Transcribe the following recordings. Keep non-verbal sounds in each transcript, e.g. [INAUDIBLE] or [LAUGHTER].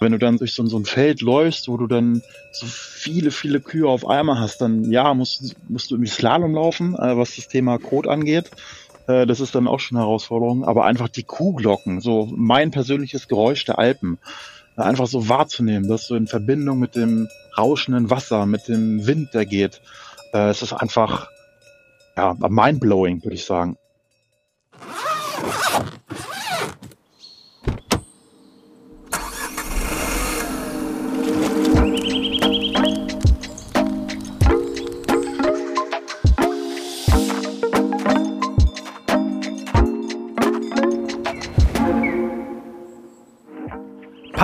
Wenn du dann durch so, so ein Feld läufst, wo du dann so viele, viele Kühe auf einmal hast, dann ja, musst, musst du irgendwie Slalom laufen, äh, was das Thema Code angeht. Äh, das ist dann auch schon eine Herausforderung. Aber einfach die Kuhglocken, so mein persönliches Geräusch der Alpen, äh, einfach so wahrzunehmen, dass du in Verbindung mit dem rauschenden Wasser, mit dem Wind, der geht, äh, es ist einfach ja, mindblowing, würde ich sagen.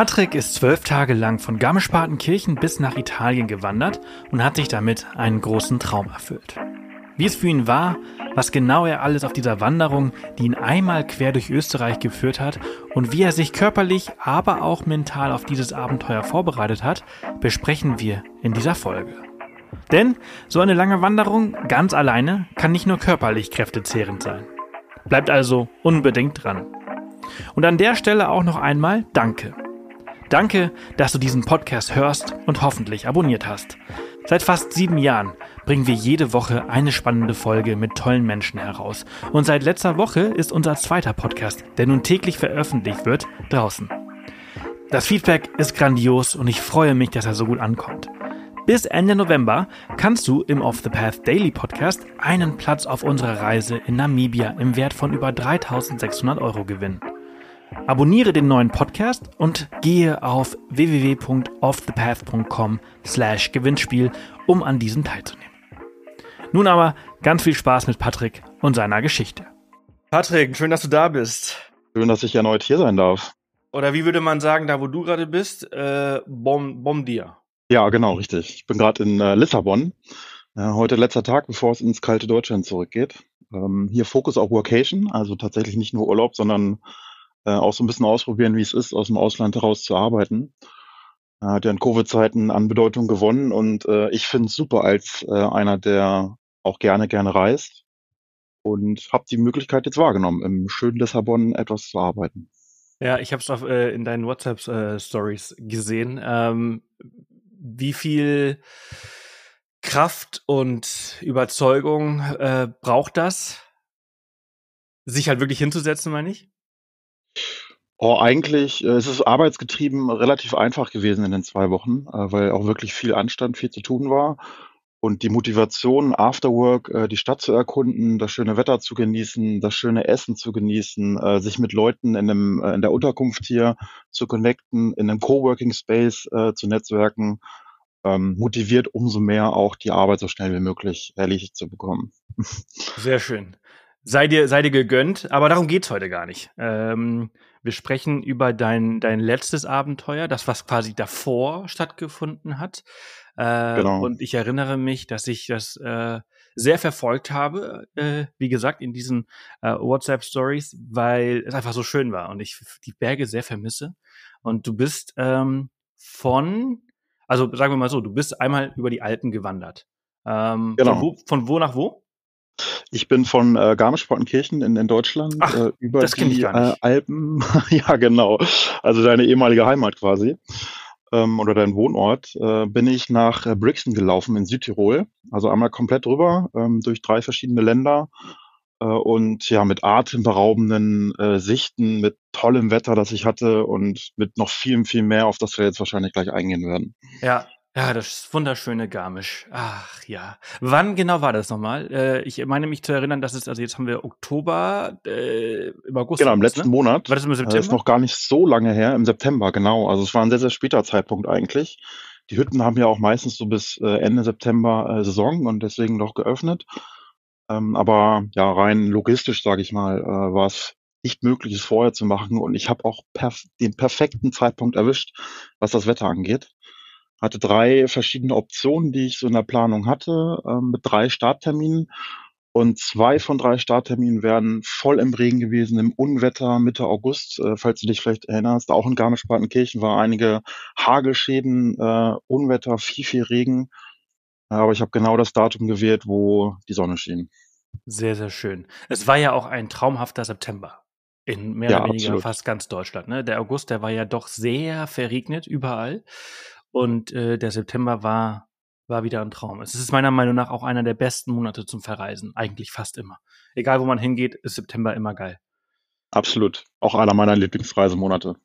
Patrick ist zwölf Tage lang von Garmisch-Partenkirchen bis nach Italien gewandert und hat sich damit einen großen Traum erfüllt. Wie es für ihn war, was genau er alles auf dieser Wanderung, die ihn einmal quer durch Österreich geführt hat und wie er sich körperlich, aber auch mental auf dieses Abenteuer vorbereitet hat, besprechen wir in dieser Folge. Denn so eine lange Wanderung ganz alleine kann nicht nur körperlich kräftezehrend sein. Bleibt also unbedingt dran. Und an der Stelle auch noch einmal Danke. Danke, dass du diesen Podcast hörst und hoffentlich abonniert hast. Seit fast sieben Jahren bringen wir jede Woche eine spannende Folge mit tollen Menschen heraus. Und seit letzter Woche ist unser zweiter Podcast, der nun täglich veröffentlicht wird, draußen. Das Feedback ist grandios und ich freue mich, dass er so gut ankommt. Bis Ende November kannst du im Off the Path Daily Podcast einen Platz auf unserer Reise in Namibia im Wert von über 3600 Euro gewinnen. Abonniere den neuen Podcast und gehe auf www.offthepath.com slash Gewinnspiel, um an diesem teilzunehmen. Nun aber ganz viel Spaß mit Patrick und seiner Geschichte. Patrick, schön, dass du da bist. Schön, dass ich erneut hier sein darf. Oder wie würde man sagen, da wo du gerade bist, äh, bom, bom dir. Ja, genau, richtig. Ich bin gerade in äh, Lissabon. Äh, heute letzter Tag, bevor es ins kalte Deutschland zurückgeht. Ähm, hier Fokus auf Workation, also tatsächlich nicht nur Urlaub, sondern äh, auch so ein bisschen ausprobieren, wie es ist, aus dem Ausland heraus zu arbeiten. Er hat ja in Covid-Zeiten an Bedeutung gewonnen und äh, ich finde es super als äh, einer, der auch gerne, gerne reist und habe die Möglichkeit jetzt wahrgenommen, im schönen Lissabon etwas zu arbeiten. Ja, ich habe es äh, in deinen WhatsApp-Stories äh, gesehen. Ähm, wie viel Kraft und Überzeugung äh, braucht das, sich halt wirklich hinzusetzen, meine ich? Oh, eigentlich, äh, es ist arbeitsgetrieben relativ einfach gewesen in den zwei Wochen, äh, weil auch wirklich viel Anstand, viel zu tun war. Und die Motivation, after work, äh, die Stadt zu erkunden, das schöne Wetter zu genießen, das schöne Essen zu genießen, äh, sich mit Leuten in 'nem äh, in der Unterkunft hier zu connecten, in einem Coworking Space, äh, zu netzwerken, ähm, motiviert umso mehr auch die Arbeit so schnell wie möglich erledigt zu bekommen. [LAUGHS] Sehr schön. Sei dir, sei dir gegönnt, aber darum geht's heute gar nicht. Ähm, wir sprechen über dein, dein letztes Abenteuer, das, was quasi davor stattgefunden hat. Äh, genau. Und ich erinnere mich, dass ich das äh, sehr verfolgt habe, äh, wie gesagt, in diesen äh, WhatsApp-Stories, weil es einfach so schön war und ich die Berge sehr vermisse. Und du bist ähm, von, also sagen wir mal so, du bist einmal über die Alpen gewandert. Ähm, genau. von, wo, von wo nach wo? Ich bin von äh, Garmisch-Partenkirchen in, in Deutschland Ach, äh, über die äh, Alpen. [LAUGHS] ja, genau. Also deine ehemalige Heimat quasi ähm, oder dein Wohnort. Äh, bin ich nach äh, Brixen gelaufen in Südtirol. Also einmal komplett rüber ähm, durch drei verschiedene Länder äh, und ja mit atemberaubenden äh, Sichten, mit tollem Wetter, das ich hatte und mit noch viel, viel mehr, auf das wir jetzt wahrscheinlich gleich eingehen werden. Ja, ja, das wunderschöne Garmisch. Ach ja. Wann genau war das nochmal? Äh, ich meine mich zu erinnern, dass es, also jetzt haben wir Oktober, äh, im August. Genau, im letzten ne? Monat. War das im September? Das ist noch gar nicht so lange her, im September, genau. Also es war ein sehr, sehr später Zeitpunkt eigentlich. Die Hütten haben ja auch meistens so bis äh, Ende September äh, Saison und deswegen noch geöffnet. Ähm, aber ja, rein logistisch, sage ich mal, äh, war es nicht möglich, es vorher zu machen. Und ich habe auch perf den perfekten Zeitpunkt erwischt, was das Wetter angeht hatte drei verschiedene Optionen, die ich so in der Planung hatte, ähm, mit drei Startterminen. Und zwei von drei Startterminen wären voll im Regen gewesen, im Unwetter Mitte August, äh, falls du dich vielleicht erinnerst. Auch in Garmisch-Partenkirchen war einige Hagelschäden, äh, Unwetter, viel, viel Regen. Aber ich habe genau das Datum gewählt, wo die Sonne schien. Sehr, sehr schön. Es war ja auch ein traumhafter September. In mehr Ja, oder weniger absolut. fast ganz Deutschland, ne? Der August, der war ja doch sehr verregnet überall und, äh, der September war war wieder ein Traum. Es ist meiner Meinung nach auch einer der besten Monate zum Verreisen, eigentlich fast immer. Egal, wo man hingeht, ist September immer geil. Absolut. Auch einer meiner Lieblingsreisemonate.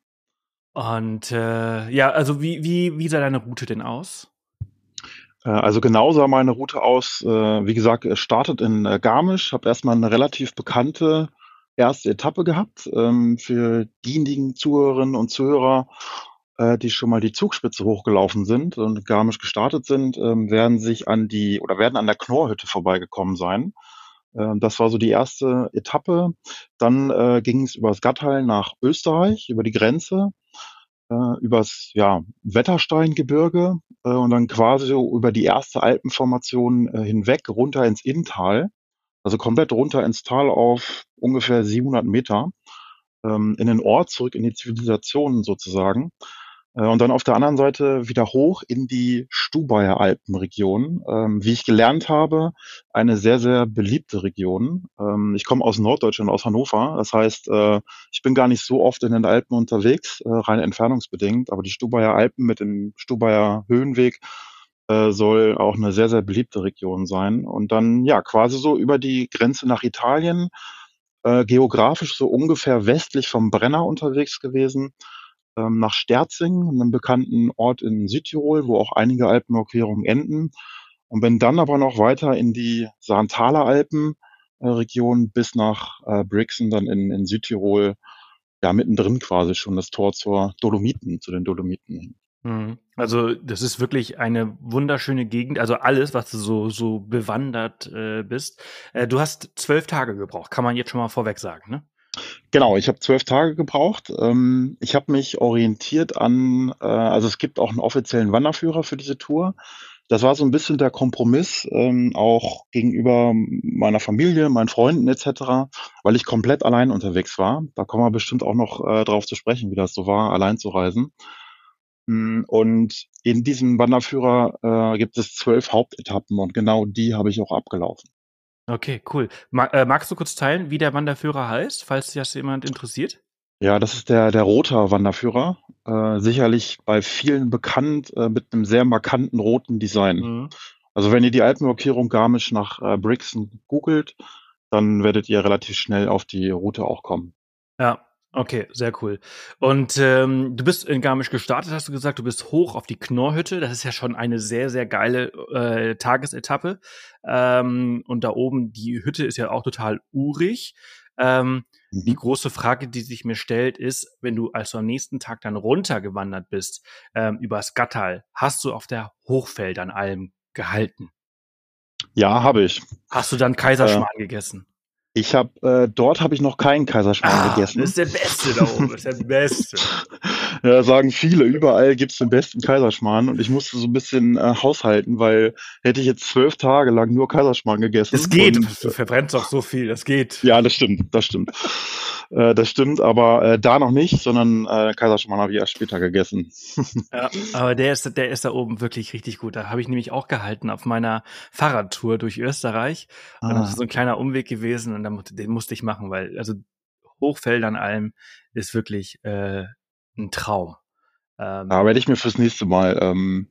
Und, äh, ja, also wie wie wie sah deine Route denn aus? Äh, also genau sah meine Route aus. Äh, wie gesagt, es startet in äh, Garmisch, habe erstmal eine relativ bekannte erste Etappe gehabt. Ähm, für diejenigen Zuhörerinnen und Zuhörer, äh, die schon mal die Zugspitze hochgelaufen sind und Garmisch gestartet sind, ähm, werden sich an die oder werden an der Knorrhütte vorbeigekommen sein. Ähm, das war so die erste Etappe. Dann äh, ging es übers Gattal nach Österreich, über die Grenze äh, übers ja, Wettersteingebirge äh, und dann quasi so über die erste Alpenformation hinweg runter ins Inntal, also komplett runter ins Tal auf ungefähr 700 Meter, ähm, in den Ort zurück, in die Zivilisation sozusagen. Äh, und dann auf der anderen Seite wieder hoch in die Stubaier Alpenregion. Ähm, wie ich gelernt habe, eine sehr, sehr beliebte Region. Ähm, ich komme aus Norddeutschland, aus Hannover. Das heißt, äh, ich bin gar nicht so oft in den Alpen unterwegs, äh, rein entfernungsbedingt. Aber die Stubaier Alpen mit dem Stubaier Höhenweg äh, soll auch eine sehr, sehr beliebte Region sein. Und dann, ja, quasi so über die Grenze nach Italien, äh, geografisch so ungefähr westlich vom Brenner unterwegs gewesen ähm, nach Sterzing, einem bekannten Ort in Südtirol, wo auch einige Alpenüberquerungen enden. Und bin dann aber noch weiter in die Saarenthaler Alpen äh, bis nach äh, Brixen, dann in, in Südtirol, ja, mittendrin quasi schon das Tor zur Dolomiten, zu den Dolomiten hin. Mhm. Also, das ist wirklich eine wunderschöne Gegend. Also alles, was du so, so bewandert äh, bist. Äh, du hast zwölf Tage gebraucht, kann man jetzt schon mal vorweg sagen, ne? Genau, ich habe zwölf Tage gebraucht. Ähm, ich habe mich orientiert an, äh, also es gibt auch einen offiziellen Wanderführer für diese Tour. Das war so ein bisschen der Kompromiss, ähm, auch gegenüber meiner Familie, meinen Freunden etc., weil ich komplett allein unterwegs war. Da kommen wir bestimmt auch noch äh, drauf zu sprechen, wie das so war, allein zu reisen. Mm, Und in diesem Wanderführer äh, gibt es zwölf Hauptetappen und genau die habe ich auch abgelaufen. Okay, cool. Ma äh, magst du kurz teilen, wie der Wanderführer heißt, falls das jemand interessiert? Ja, das ist der, der Roter Wanderführer. Äh, sicherlich bei vielen bekannt äh, mit einem sehr markanten roten Design. Mhm. Also wenn ihr die Alpenüberquerung Garmisch nach äh, Brixen googelt, dann werdet ihr relativ schnell auf die Route auch kommen. Ja, okay, sehr cool. Und ähm, du bist in Garmisch gestartet, hast du gesagt, du bist hoch auf die Knorrhütte. Das ist ja schon eine sehr, sehr geile äh, Tagesetappe. Ähm, und da oben, die Hütte ist ja auch total urig. Ähm, die Mhm. große Frage, die sich mir stellt, ist, wenn du also am nächsten Tag dann runtergewandert bist, ähm, übers Gattal, hast du auf der Hochfeldernalm gehalten? Ja, habe ich. Hast du dann Äh, Kaiserschmarrn gegessen? Ich habe äh, dort habe ich noch keinen Kaiserschmarrn Ah, das gegessen. ist der Beste da oben, das ist der [LAUGHS] Beste. Ja, sagen viele, überall gibt's den besten Kaiserschmarrn und ich musste so ein bisschen äh, haushalten, weil hätte ich jetzt zwölf Tage lang nur Kaiserschmarrn Das gegessen geht, du und du verbrennst doch so viel, das geht. ja, das stimmt, das stimmt. Äh, das stimmt, aber äh, da noch nicht, sondern äh, Kaiserschmarrn habe ich erst später gegessen. [LAUGHS] Ja, aber der ist, der ist da oben wirklich richtig gut. Da habe ich nämlich auch gehalten auf meiner Fahrradtour durch Österreich. Und das ist Ah, so ein kleiner Umweg gewesen und dann, den musste ich machen, weil also Hochfeldernalm ist wirklich äh, ein Traum. Ähm, da werde ich mir fürs nächste Mal ähm,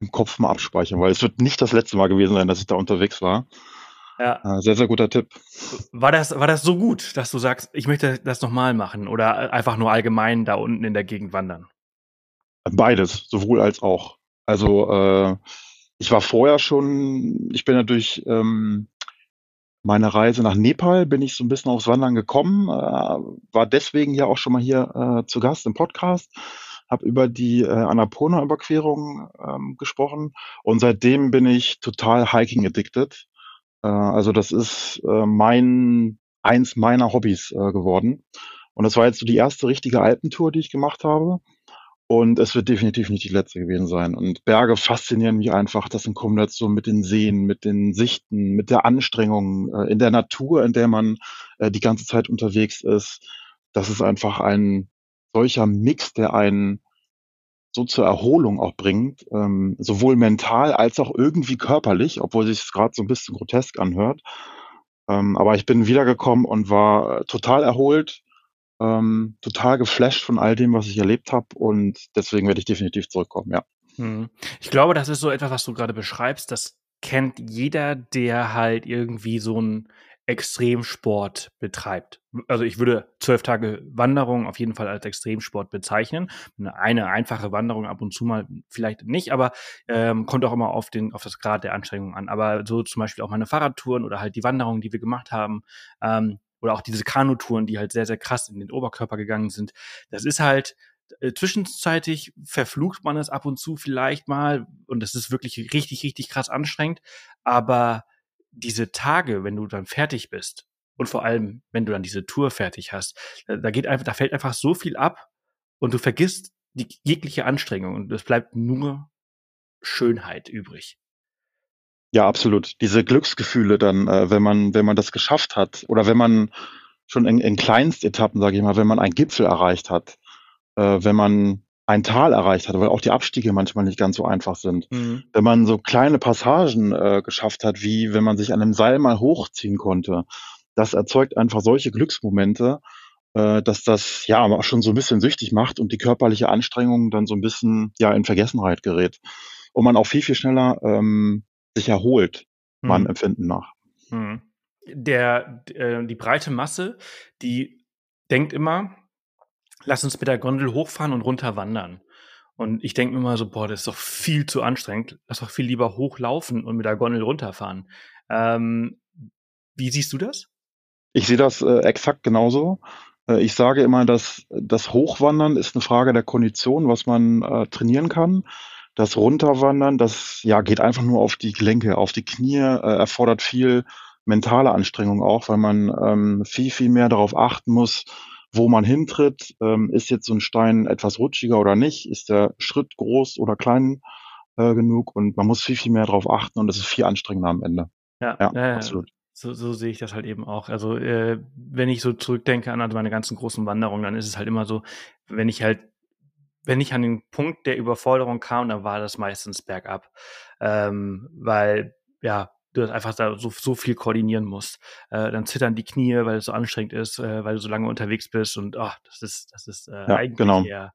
im Kopf mal abspeichern, weil es wird nicht das letzte Mal gewesen sein, dass ich da unterwegs war. ja, Äh, sehr, sehr guter Tipp. war das, war das so gut, dass du sagst, ich möchte das nochmal machen oder einfach nur allgemein da unten in der Gegend wandern? Beides, sowohl als auch. Also äh, ich war vorher schon, ich bin durch ähm, meine Reise nach Nepal, bin ich so ein bisschen aufs Wandern gekommen, äh, war deswegen ja auch schon mal hier äh, zu Gast im Podcast, habe über die äh, Annapurna-Überquerung ähm, gesprochen und seitdem bin ich total hiking addicted. Äh, also das ist äh, mein eins meiner Hobbys äh, geworden. Und das war jetzt so die erste richtige Alpentour, die ich gemacht habe. Und es wird definitiv nicht die letzte gewesen sein. Und Berge faszinieren mich einfach. Das in Kombination mit den Seen, mit den Sichten, mit der Anstrengung äh, in der Natur, in der man äh, die ganze Zeit unterwegs ist. Das ist einfach ein solcher Mix, der einen so zur Erholung auch bringt, ähm, sowohl mental als auch irgendwie körperlich, obwohl sich es gerade so ein bisschen grotesk anhört. Ähm, aber ich bin wiedergekommen und war total erholt ähm, total geflasht von all dem, was ich erlebt habe und deswegen werde ich definitiv zurückkommen, ja. Mhm. Ich glaube, das ist so etwas, was du gerade beschreibst, das kennt jeder, der halt irgendwie so 'n Extremsport betreibt. Also, ich würde zwölf Tage Wanderung auf jeden Fall als Extremsport bezeichnen. 'Ne eine einfache Wanderung ab und zu mal vielleicht nicht, aber, ähm, kommt auch immer auf den auf das Grad der Anstrengung an. Aber so zum Beispiel auch meine Fahrradtouren oder halt die Wanderungen, die wir gemacht haben, ähm, oder auch diese Kanutouren, die halt sehr, sehr krass in den Oberkörper gegangen sind. Das ist halt äh, zwischenzeitlich verflucht man es ab und zu vielleicht mal und das ist wirklich richtig, richtig krass anstrengend. Aber diese Tage, wenn du dann fertig bist und vor allem, wenn du dann diese Tour fertig hast, da, da geht einfach, da fällt einfach so viel ab und du vergisst die jegliche Anstrengung und es bleibt nur Schönheit übrig. Ja, absolut. Diese Glücksgefühle dann, äh, wenn man wenn man das geschafft hat oder wenn man schon in in Kleinstetappen, sage ich mal, wenn man einen Gipfel erreicht hat, äh, wenn man ein Tal erreicht hat, weil auch die Abstiege manchmal nicht ganz so einfach sind. Mhm. Wenn man so kleine Passagen äh, geschafft hat, wie wenn man sich an einem Seil mal hochziehen konnte, das erzeugt einfach solche Glücksmomente, äh, dass das ja auch schon so ein bisschen süchtig macht und die körperliche Anstrengung dann so ein bisschen ja in Vergessenheit gerät und man auch viel viel schneller ähm, sich erholt, meinem Mhm. Empfinden nach. Mhm. Der äh, die breite Masse, die denkt immer: „Lass uns mit der Gondel hochfahren und runter wandern.“ Und ich denke mir immer so: „Boah, das ist doch viel zu anstrengend. Lass doch viel lieber hochlaufen und mit der Gondel runterfahren.“ Ähm, wie siehst du das? Ich sehe das, äh, exakt genauso. Äh, ich sage immer, dass das Hochwandern ist 'ne Frage der Kondition, was man, äh, trainieren kann. Das Runterwandern, das, ja, geht einfach nur auf die Gelenke, auf die Knie, äh, erfordert viel mentale Anstrengung auch, weil man, ähm, viel, viel mehr darauf achten muss, wo man hintritt. Ähm, ist jetzt so 'n Stein etwas rutschiger oder nicht? Ist der Schritt groß oder klein, äh, genug? Und man muss viel, viel mehr drauf achten und das ist viel anstrengender am Ende. Ja, Ja, ja, absolut. so so sehe ich das halt eben auch. Also, äh, wenn ich so zurückdenke an meine ganzen großen Wanderungen, dann ist es halt immer so, wenn ich halt wenn ich an den Punkt der Überforderung kam, dann war das meistens bergab. Ähm, weil, ja, du das einfach da so so viel koordinieren musst. Äh, dann zittern die Knie, weil es so anstrengend ist, äh, weil du so lange unterwegs bist und, ach, das ist das ist, äh, Ja, eigentlich genau. eher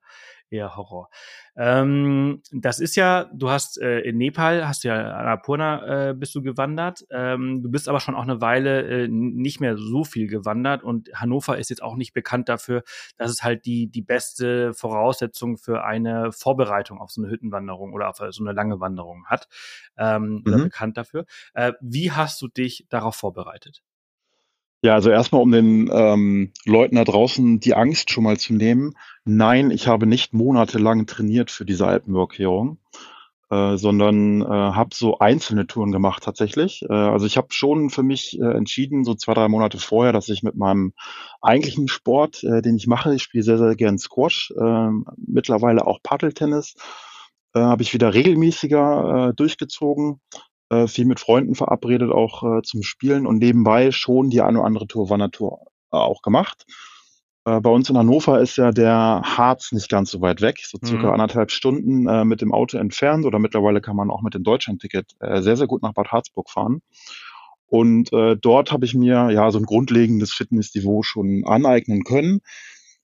eher Horror. Ähm, das ist ja du hast, äh, in Nepal hast du ja Annapurna, äh, bist du gewandert. Ähm, du bist aber schon auch 'ne Weile, äh, nicht mehr so viel gewandert und Hannover ist jetzt auch nicht bekannt dafür, dass es halt die die beste Voraussetzung für eine Vorbereitung auf so 'ne Hüttenwanderung oder auf, äh, so 'ne lange Wanderung hat, ähm, oder Mhm. bekannt dafür. Äh, wie hast du dich darauf vorbereitet? Ja, also erst mal, um den, ähm, Leuten da draußen die Angst schon mal zu nehmen. Nein, ich habe nicht monatelang trainiert für diese Alpenüberquerung, äh, sondern, äh, habe so einzelne Touren gemacht tatsächlich. Äh, also, ich habe schon für mich, äh, entschieden, so 2, 3 Monate vorher, dass ich mit meinem eigentlichen Sport, äh, den ich mache ich spiele sehr, sehr gern Squash, ähm, mittlerweile auch Paddle-Tennis, äh, habe ich wieder regelmäßiger, äh, durchgezogen, äh, viel mit Freunden verabredet auch, äh, zum Spielen und nebenbei schon die eine oder andere Tour Wandertour auch gemacht. Äh, bei uns in Hannover ist ja der Harz nicht ganz so weit weg, so circa Mhm. 1,5 Stunden, äh, mit dem Auto entfernt oder mittlerweile kann man auch mit dem Deutschlandticket, äh, sehr, sehr gut nach Bad Harzburg fahren. Und, äh, dort habe ich mir, ja, so 'n grundlegendes Fitnessniveau schon aneignen können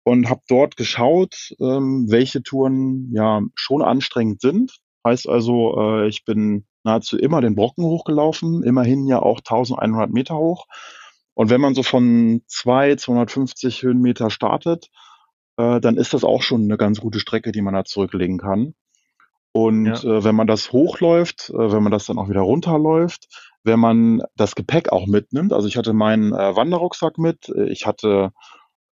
und habe dort geschaut, ähm, welche Touren, ja, schon anstrengend sind. Heißt also, äh, ich bin nahezu immer den Brocken hochgelaufen, immerhin ja auch 1.100 Meter hoch. Und wenn man so von 2, 250 Höhenmeter startet, äh, dann ist das auch schon 'ne ganz gute Strecke, die man da zurücklegen kann. Und, Ja. äh, wenn man das hochläuft, äh, wenn man das dann auch wieder runterläuft, wenn man das Gepäck auch mitnimmt also, ich hatte meinen, äh, Wanderrucksack mit, äh, ich hatte,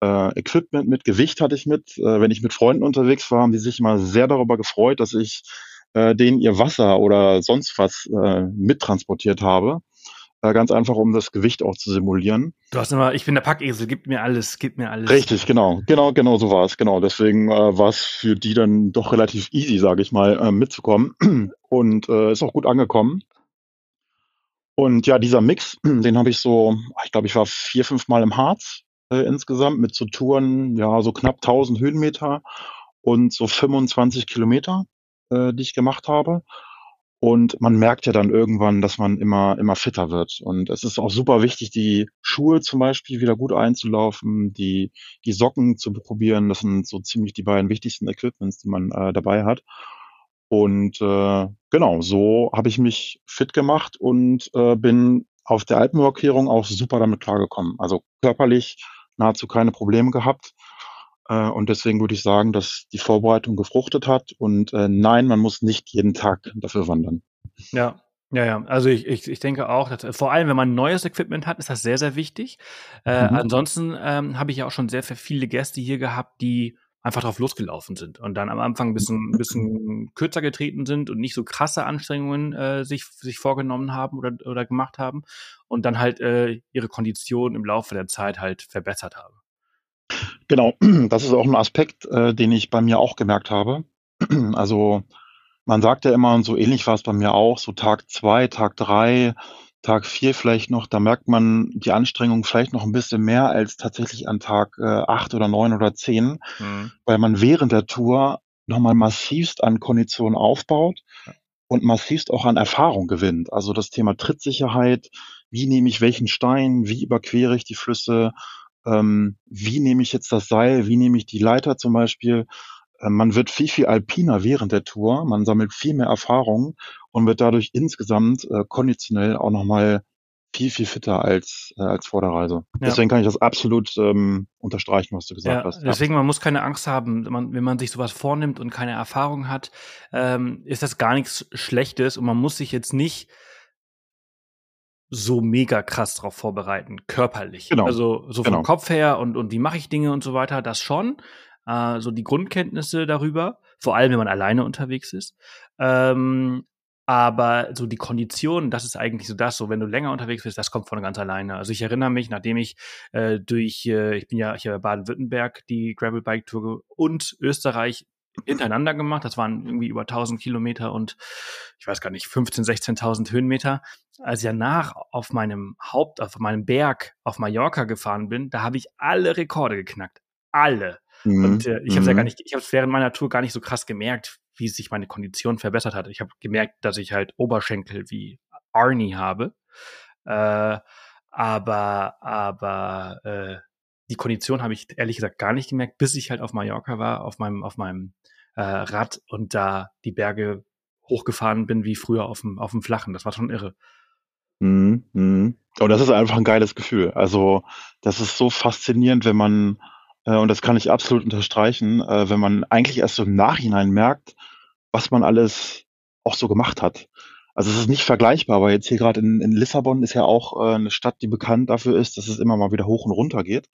äh, Equipment mit, Gewicht hatte ich mit. Äh, wenn ich mit Freunden unterwegs war, haben die sich immer sehr darüber gefreut, dass ich, äh, denen ihr Wasser oder sonst was, äh, mittransportiert habe, äh, ganz einfach, um das Gewicht auch zu simulieren. Du hast immer: „Ich bin der Packesel, gib mir alles, gib mir alles.“ Richtig, genau. Genau, genau so war's. Genau, deswegen, äh, war's für die dann doch relativ easy, sage ich mal, äh, mitzukommen [CLEARS THROAT] und, äh, ist auch gut angekommen. Und ja, dieser Mix, [CLEARS THROAT] den habe ich so ich glaube, ich war 4, 5 Mal im Harz, äh, insgesamt mit so Touren, ja, so knapp 1.000 Höhenmeter und so 25 Kilometer, äh, die ich gemacht habe. Und man merkt ja dann irgendwann, dass man immer, immer fitter wird. Und es ist auch super wichtig, die Schuhe zum Beispiel wieder gut einzulaufen, die, die Socken zu probieren. Das sind so ziemlich die beiden wichtigsten Equipments, die man äh, dabei hat. Und äh, genau, so habe ich mich fit gemacht und äh, bin auf der Alpenüberquerung auch super damit klargekommen. Also körperlich nahezu keine Probleme gehabt. Äh, und deswegen würde ich sagen, dass die Vorbereitung gefruchtet hat. Und äh, nein, man muss nicht jeden Tag dafür wandern. Ja, ja, ja. Also ich, ich, ich denke auch, dass, vor allem wenn man neues Equipment hat, ist das sehr, sehr wichtig. Äh, mhm. Ansonsten ähm, habe ich ja auch schon sehr viele Gäste hier gehabt, die einfach drauf losgelaufen sind und dann am Anfang ein bisschen, ein bisschen kürzer getreten sind und nicht so krasse Anstrengungen äh, sich, sich vorgenommen haben oder, oder gemacht haben und dann halt äh, ihre Kondition im Laufe der Zeit halt verbessert haben. Genau, [CLEARS THROAT] das ist auch ein Aspekt, äh, den ich bei mir auch gemerkt habe. [CLEARS THROAT] Also man sagt ja immer, und so ähnlich war es bei mir auch, so Tag zwei, Tag drei, Tag vier vielleicht noch, da merkt man die Anstrengung vielleicht noch ein bisschen mehr als tatsächlich an Tag äh, acht oder neun oder zehn, mhm. weil man während der Tour nochmal massivst an Kondition aufbaut und massivst auch an Erfahrung gewinnt. Also das Thema Trittsicherheit, wie nehme ich welchen Stein, wie überquere ich die Flüsse, ähm, wie nehme ich jetzt das Seil, wie nehme ich die Leiter zum Beispiel. Äh, man wird viel, viel alpiner während der Tour, man sammelt viel mehr Erfahrung und wird dadurch insgesamt äh, konditionell auch nochmal viel, viel fitter als, äh, als vor der Reise. Ja. Deswegen kann ich das absolut ähm, unterstreichen, was du gesagt ja, hast. Deswegen, man muss keine Angst haben, man, wenn man sich sowas vornimmt und keine Erfahrung hat, ähm, ist das gar nichts Schlechtes und man muss sich jetzt nicht so mega krass drauf vorbereiten, körperlich. Genau. Also so vom genau. Kopf her und, und wie mache ich Dinge und so weiter, das schon. Äh, so die Grundkenntnisse darüber, vor allem wenn man alleine unterwegs ist. Ähm, aber so die Kondition, das ist eigentlich so das, so wenn du länger unterwegs bist, das kommt von ganz alleine. Also ich erinnere mich, nachdem ich äh, durch, äh, ich bin ja, habe Baden-Württemberg die Gravelbike Tour und Österreich hintereinander gemacht. Das waren irgendwie über 1000 Kilometer und ich weiß gar nicht, 15, 16.000 Höhenmeter. Als ich danach auf meinem Haupt, auf meinem Berg auf Mallorca gefahren bin, da habe ich alle Rekorde geknackt. Alle. Mhm. Und äh, ich habe es ja gar mhm. nicht, ich habe es während meiner Tour gar nicht so krass gemerkt, wie sich meine Kondition verbessert hat. Ich habe gemerkt, dass ich halt Oberschenkel wie Arnie habe. Äh, aber, aber äh, die Kondition habe ich ehrlich gesagt gar nicht gemerkt, bis ich halt auf Mallorca war, auf meinem, auf meinem äh, Rad und da die Berge hochgefahren bin wie früher auf dem, auf dem Flachen. Das war schon irre. Mhm, mhm. Und das ist einfach ein geiles Gefühl. Also, das ist so faszinierend, wenn man, äh, und das kann ich absolut unterstreichen, äh, wenn man eigentlich erst so im Nachhinein merkt, was man alles auch so gemacht hat. Also es ist nicht vergleichbar, aber jetzt hier gerade in, in Lissabon ist ja auch äh, eine Stadt, die bekannt dafür ist, dass es immer mal wieder hoch und runter geht.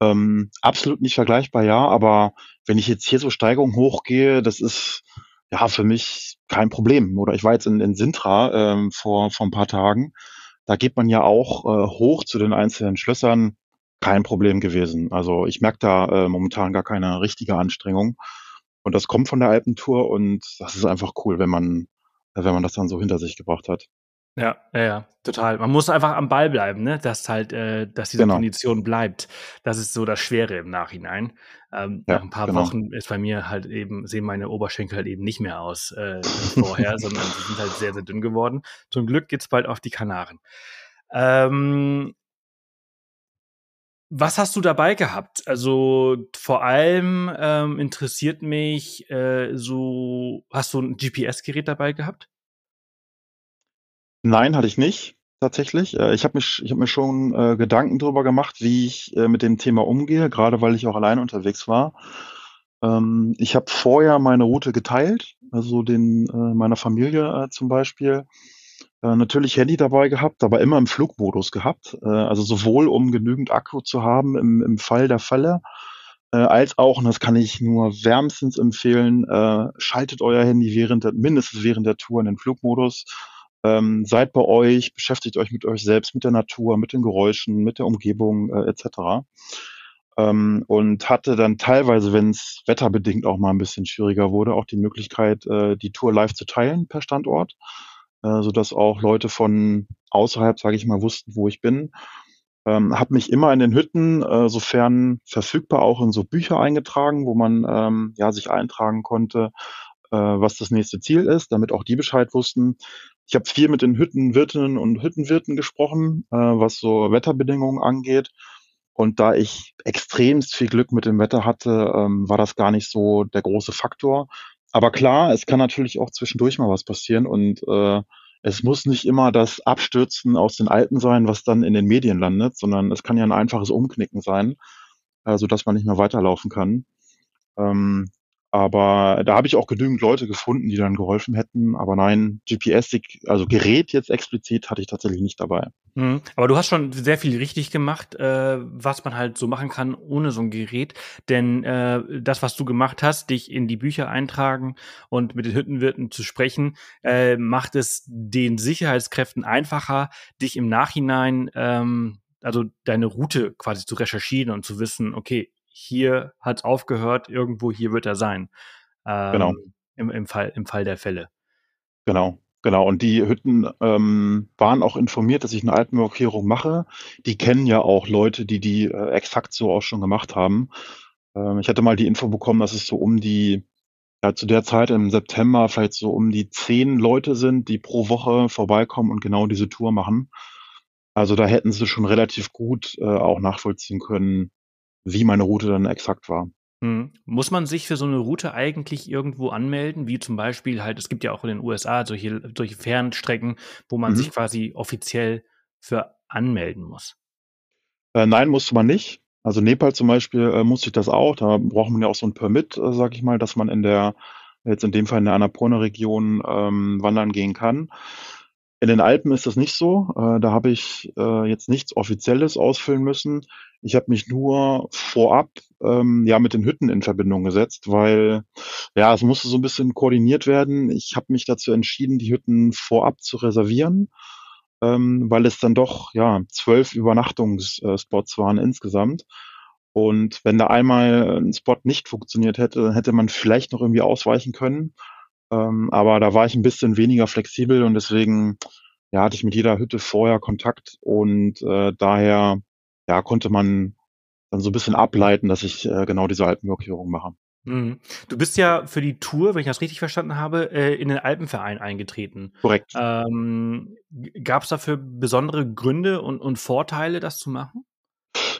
Ähm, absolut nicht vergleichbar, ja, aber wenn ich jetzt hier so Steigungen hochgehe, das ist ja für mich kein Problem. Oder ich war jetzt in, in Sintra ähm, vor, vor ein paar Tagen. Da geht man ja auch äh, hoch zu den einzelnen Schlössern. Kein Problem gewesen. Also ich merke da äh, momentan gar keine richtige Anstrengung. Und das kommt von der Alpentour und das ist einfach cool, wenn man, wenn man das dann so hinter sich gebracht hat. Ja, ja, ja, total. Man muss einfach am Ball bleiben, ne? Dass halt, äh, dass diese genau. Kondition bleibt. Das ist so das Schwere im Nachhinein. Ähm, ja, nach ein paar genau. Wochen ist bei mir halt eben, sehen meine Oberschenkel halt eben nicht mehr aus äh, vorher, [LAUGHS] sondern sie sind halt sehr, sehr dünn geworden. Zum Glück geht's bald auf die Kanaren. Ähm, was hast du dabei gehabt? Also vor allem ähm, interessiert mich äh, so, hast du ein GPS-Gerät dabei gehabt? Nein, hatte ich nicht tatsächlich. Äh, ich habe mich ich habe mir schon, äh, Gedanken darüber gemacht, wie ich, äh, mit dem Thema umgehe, gerade weil ich auch alleine unterwegs war. Ähm, ich habe vorher meine Route geteilt, also den äh, meiner Familie, äh, zum Beispiel. Äh, natürlich Handy dabei gehabt, aber immer im Flugmodus gehabt. Äh, also sowohl um genügend Akku zu haben im im Fall der Fälle, äh, als auch, und das kann ich nur wärmstens empfehlen, äh, schaltet euer Handy während der mindestens während der Tour in den Flugmodus. Ähm, seid bei euch, beschäftigt euch mit euch selbst, mit der Natur, mit den Geräuschen, mit der Umgebung äh, etc. Ähm, und hatte dann teilweise, wenn es wetterbedingt auch mal ein bisschen schwieriger wurde, auch die Möglichkeit, äh, die Tour live zu teilen per Standort, äh, sodass auch Leute von außerhalb, sage ich mal, wussten, wo ich bin. Ähm, habe mich immer in den Hütten, äh, sofern verfügbar, auch in so Bücher eingetragen, wo man ähm, ja sich eintragen konnte, äh, was das nächste Ziel ist, damit auch die Bescheid wussten. Ich habe viel mit den Hüttenwirtinnen und Hüttenwirten gesprochen, äh, was so Wetterbedingungen angeht. Und da ich extremst viel Glück mit dem Wetter hatte, ähm, war das gar nicht so der große Faktor. Aber klar, es kann natürlich auch zwischendurch mal was passieren und äh, es muss nicht immer das Abstürzen aus den Alpen sein, was dann in den Medien landet, sondern es kann ja ein einfaches Umknicken sein, äh, sodass man nicht mehr weiterlaufen kann. Ähm, aber da habe ich auch genügend Leute gefunden, die dann geholfen hätten. Aber nein, GPS, also Gerät jetzt explizit, hatte ich tatsächlich nicht dabei. Mhm. Aber du hast schon sehr viel richtig gemacht, äh, was man halt so machen kann ohne so ein Gerät. Denn äh, das, was du gemacht hast, dich in die Bücher eintragen und mit den Hüttenwirten zu sprechen, äh, macht es den Sicherheitskräften einfacher, dich im Nachhinein, ähm, also deine Route quasi zu recherchieren und zu wissen, okay, hier hat aufgehört, irgendwo hier wird er sein. Ähm, genau. Im, im, Fall, Im Fall der Fälle. Genau, genau. Und die Hütten ähm, waren auch informiert, dass ich eine Alpenmarkierung mache. Die kennen ja auch Leute, die die äh, exakt so auch schon gemacht haben. Ähm, ich hatte mal die Info bekommen, dass es so um die, ja, zu der Zeit im September vielleicht so um die zehn Leute sind, die pro Woche vorbeikommen und genau diese Tour machen. Also da hätten sie schon relativ gut äh, auch nachvollziehen können, wie meine Route dann exakt war. Hm. Muss man sich für so eine Route eigentlich irgendwo anmelden? Wie zum Beispiel halt, es gibt ja auch in den USA solche, solche Fernstrecken, wo man mhm. sich quasi offiziell für anmelden muss. Äh, nein, musste man nicht. Also Nepal zum Beispiel äh, musste ich das auch. Da braucht man ja auch so ein Permit, äh, sag ich mal, dass man in der, jetzt in dem Fall in der Annapurna-Region ähm, wandern gehen kann. In den Alpen ist das nicht so. Äh, da habe ich äh, jetzt nichts Offizielles ausfüllen müssen. Ich habe mich nur vorab ähm, ja mit den Hütten in Verbindung gesetzt, weil ja es musste so ein bisschen koordiniert werden. Ich habe mich dazu entschieden, die Hütten vorab zu reservieren, ähm, weil es dann doch ja zwölf Übernachtungsspots waren insgesamt. Und wenn da einmal ein Spot nicht funktioniert hätte, hätte man vielleicht noch irgendwie ausweichen können. Ähm, aber da war ich ein bisschen weniger flexibel und deswegen ja, hatte ich mit jeder Hütte vorher Kontakt und äh, daher ja, konnte man dann so ein bisschen ableiten, dass ich äh, genau diese Alpenmarkierung mache. Mhm. Du bist ja für die Tour, wenn ich das richtig verstanden habe, äh, in den Alpenverein eingetreten. Korrekt. Ähm, Gab es dafür besondere Gründe und, und Vorteile, das zu machen?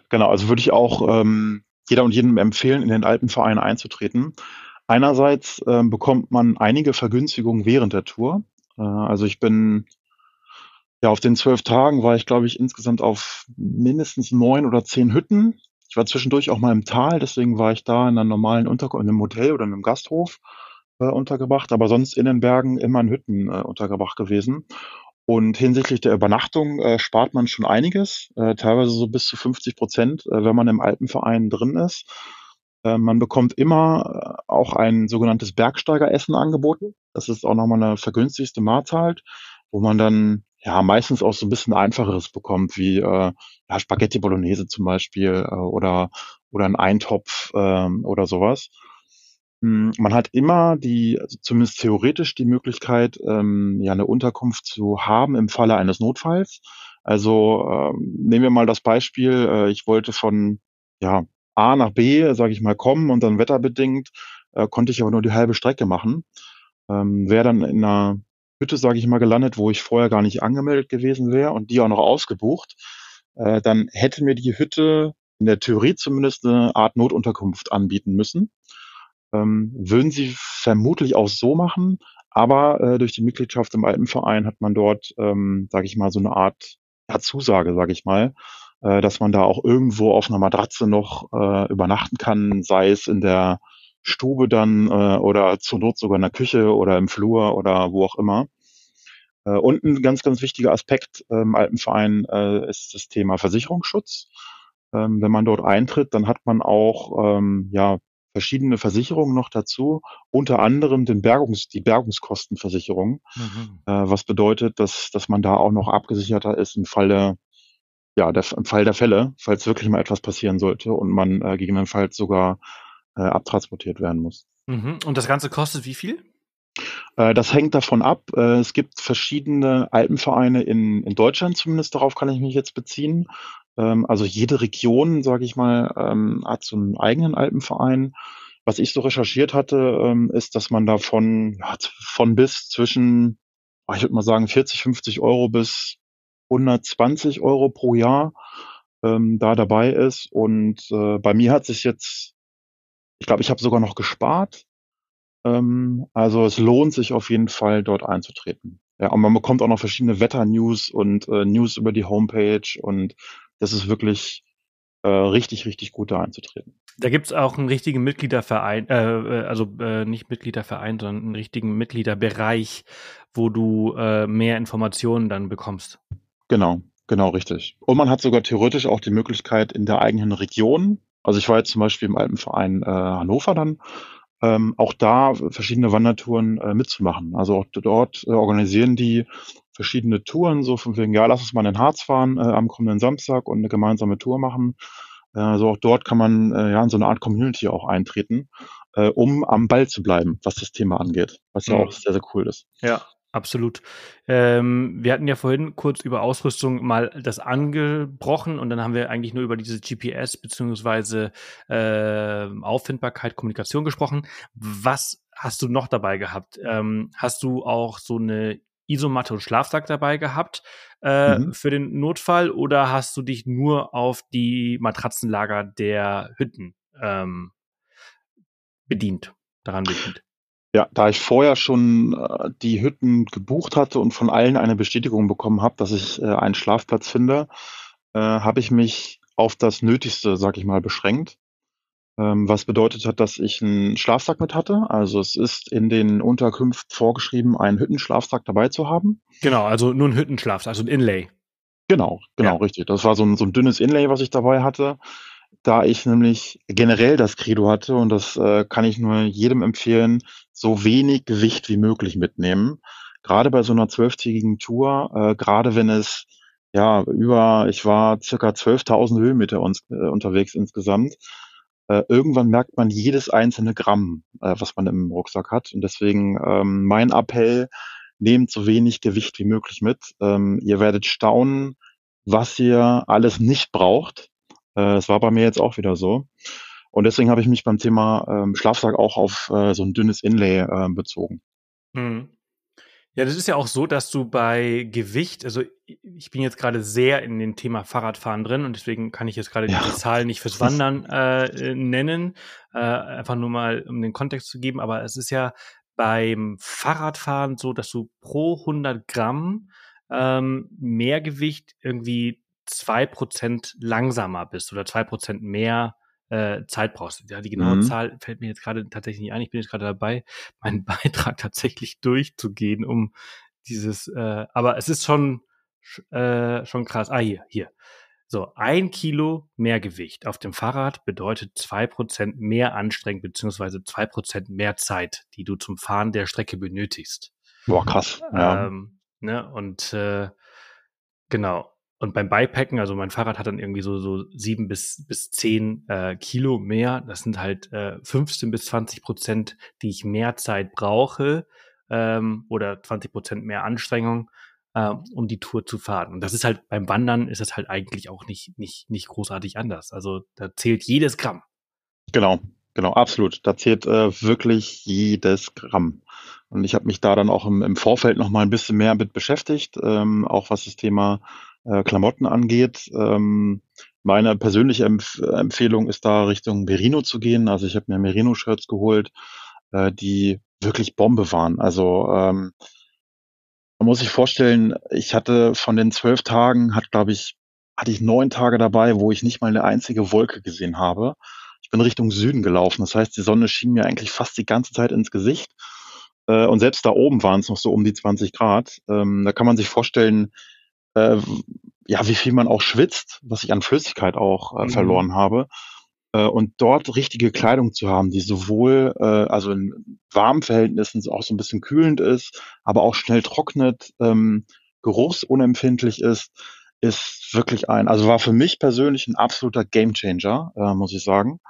Genau, also würde ich auch ähm, jeder und jedem empfehlen, in den Alpenverein einzutreten. Einerseits ähm, bekommt man einige Vergünstigungen während der Tour. Äh, also ich bin ja, auf den zwölf Tagen war ich, glaube ich, insgesamt auf mindestens neun oder zehn Hütten. Ich war zwischendurch auch mal im Tal, deswegen war ich da in einer normalen Unterkunft, in einem Hotel oder in einem Gasthof äh, untergebracht, aber sonst in den Bergen immer in Hütten äh, untergebracht gewesen. Und hinsichtlich der Übernachtung äh, spart man schon einiges, äh, teilweise so bis zu 50 Prozent, äh, wenn man im Alpenverein drin ist. Äh, man bekommt immer auch ein sogenanntes Bergsteigeressen angeboten. Das ist auch nochmal eine vergünstigste Mahlzeit, wo man dann ja, meistens auch so ein bisschen Einfacheres bekommt, wie äh, ja, Spaghetti Bolognese zum Beispiel äh, oder, oder ein Eintopf äh, oder sowas. Hm, man hat immer die, also zumindest theoretisch die Möglichkeit, ähm, ja, eine Unterkunft zu haben im Falle eines Notfalls. Also ähm, nehmen wir mal das Beispiel, äh, ich wollte von ja, A nach B, sage ich mal, kommen und dann wetterbedingt äh, konnte ich aber nur die halbe Strecke machen. Ähm, Wäre dann in einer Hütte, sage ich mal, gelandet, wo ich vorher gar nicht angemeldet gewesen wäre und die auch noch ausgebucht, äh, dann hätte mir die Hütte in der Theorie zumindest eine Art Notunterkunft anbieten müssen. Ähm, würden sie vermutlich auch so machen, aber äh, durch die Mitgliedschaft im Alpenverein hat man dort, ähm, sage ich mal, so eine Art ja, Zusage, sage ich mal, äh, dass man da auch irgendwo auf einer Matratze noch äh, übernachten kann, sei es in der Stube dann äh, oder zur Not sogar in der Küche oder im Flur oder wo auch immer. Äh, und ein ganz, ganz wichtiger Aspekt äh, im Alpenverein äh, ist das Thema Versicherungsschutz. Ähm, wenn man dort eintritt, dann hat man auch ähm, ja, verschiedene Versicherungen noch dazu, unter anderem den Bergungs-, die Bergungskostenversicherung, mhm. äh, was bedeutet, dass, dass man da auch noch abgesicherter ist im Falle, ja, der, im Fall der Fälle, falls wirklich mal etwas passieren sollte und man äh, gegebenenfalls sogar äh, abtransportiert werden muss. Mhm. Und das Ganze kostet wie viel? Äh, das hängt davon ab. Äh, es gibt verschiedene Alpenvereine in, in Deutschland zumindest, darauf kann ich mich jetzt beziehen. Ähm, also jede Region, sage ich mal, ähm, hat so einen eigenen Alpenverein. was ich so recherchiert hatte, ähm, ist, dass man davon ja, von bis zwischen, ich würde mal sagen, 40, 50 Euro bis 120 Euro pro Jahr ähm, da dabei ist. Und äh, bei mir hat sich jetzt, ich glaube, ich habe sogar noch gespart. Ähm, also es lohnt sich auf jeden Fall, dort einzutreten. Ja, und man bekommt auch noch verschiedene Wetter-News und äh, News über die Homepage und das ist wirklich äh, richtig, richtig gut da einzutreten. Da gibt's auch einen richtigen Mitgliederverein, äh, äh, also äh, nicht Mitgliederverein, sondern einen richtigen Mitgliederbereich, wo du äh, mehr Informationen dann bekommst. Genau, genau richtig. Und man hat sogar theoretisch auch die Möglichkeit in der eigenen Region, also ich war jetzt zum Beispiel im Alpenverein äh, Hannover dann, ähm, auch da verschiedene Wandertouren äh, mitzumachen. Also auch dort äh, organisieren die verschiedene Touren, so von wegen, ja, lass uns mal in den Harz fahren äh, am kommenden Samstag und eine gemeinsame Tour machen. Äh, also auch dort kann man äh, ja in so eine Art Community auch eintreten, äh, um am Ball zu bleiben, was das Thema angeht, was ja mhm. auch sehr, sehr cool ist. Ja, Absolut. Ähm, wir hatten ja vorhin kurz über Ausrüstung mal das angebrochen und dann haben wir eigentlich nur über diese GPS beziehungsweise äh, Auffindbarkeit, Kommunikation gesprochen. Was hast du noch dabei gehabt? Ähm, hast du auch so eine Isomatte und Schlafsack dabei gehabt äh, mhm. für den Notfall oder hast du dich nur auf die Matratzenlager der Hütten ähm, bedient, daran bedient? Ja, da ich vorher schon äh, die Hütten gebucht hatte und von allen eine Bestätigung bekommen habe, dass ich äh, einen Schlafplatz finde, äh, habe ich mich auf das Nötigste, sag ich mal, beschränkt. Ähm, was bedeutet hat, dass ich einen Schlafsack mit hatte. Also es ist in den Unterkünften vorgeschrieben, einen Hüttenschlafsack dabei zu haben. Genau, also nur ein Hüttenschlafsack, also ein Inlay. Genau, genau, ja. richtig. Das war so ein, so ein dünnes Inlay, was ich dabei hatte da ich nämlich generell das Credo hatte und das äh, kann ich nur jedem empfehlen, so wenig Gewicht wie möglich mitnehmen. Gerade bei so einer zwölftägigen Tour, äh, gerade wenn es ja über, ich war circa 12.000 Höhenmeter uns, äh, unterwegs insgesamt. Äh, irgendwann merkt man jedes einzelne Gramm, äh, was man im Rucksack hat. Und deswegen ähm, mein Appell, nehmt so wenig Gewicht wie möglich mit. Ähm, ihr werdet staunen, was ihr alles nicht braucht es war bei mir jetzt auch wieder so. Und deswegen habe ich mich beim Thema ähm, Schlafsack auch auf äh, so ein dünnes Inlay äh, bezogen. Mhm. Ja, das ist ja auch so, dass du bei Gewicht, also ich bin jetzt gerade sehr in dem Thema Fahrradfahren drin und deswegen kann ich jetzt gerade ja. die Zahl nicht fürs Wandern äh, nennen, äh, einfach nur mal um den Kontext zu geben, aber es ist ja beim Fahrradfahren so, dass du pro 100 Gramm ähm, mehr Gewicht irgendwie zwei Prozent langsamer bist oder zwei Prozent mehr äh, Zeit brauchst. Ja, die genaue mhm. Zahl fällt mir jetzt gerade tatsächlich nicht ein. Ich bin jetzt gerade dabei, [LAUGHS] meinen Beitrag tatsächlich durchzugehen, um dieses, äh, aber es ist schon, äh, schon krass. Ah, hier, hier. So, ein Kilo mehr Gewicht auf dem Fahrrad bedeutet zwei Prozent mehr Anstrengung beziehungsweise zwei Prozent mehr Zeit, die du zum Fahren der Strecke benötigst. Boah, krass. Ja. Ähm, ne, und äh, genau. Und beim Bikepacken, also mein Fahrrad hat dann irgendwie so, so sieben bis, bis zehn äh, Kilo mehr. Das sind halt äh, 15 bis 20 Prozent, die ich mehr Zeit brauche ähm, oder 20 Prozent mehr Anstrengung, äh, um die Tour zu fahren. Und das ist halt beim Wandern ist das halt eigentlich auch nicht, nicht, nicht großartig anders. Also da zählt jedes Gramm. Genau, genau, absolut. Da zählt äh, wirklich jedes Gramm. Und ich habe mich da dann auch im, im Vorfeld noch mal ein bisschen mehr mit beschäftigt, ähm, auch was das Thema äh, Klamotten angeht. Ähm, meine persönliche Empf Empfehlung ist da Richtung Merino zu gehen. Also ich habe mir Merino-Shirts geholt, äh, die wirklich Bombe waren. Also ähm, man muss sich vorstellen, ich hatte von den zwölf Tagen, hat glaube ich, hatte ich neun Tage dabei, wo ich nicht mal eine einzige Wolke gesehen habe. Ich bin Richtung Süden gelaufen. Das heißt, die Sonne schien mir eigentlich fast die ganze Zeit ins Gesicht. Äh, und selbst da oben waren es noch so um die 20 Grad. Ähm, da kann man sich vorstellen, äh, ja, wie viel man auch schwitzt, was ich an Flüssigkeit auch äh, mhm. verloren habe. Äh, und dort richtige Kleidung zu haben, die sowohl, äh, also in warmen Verhältnissen auch so ein bisschen kühlend ist, aber auch schnell trocknet, ähm, geruchsunempfindlich ist, ist wirklich ein, also war für mich persönlich ein absoluter Gamechanger, äh, muss ich sagen.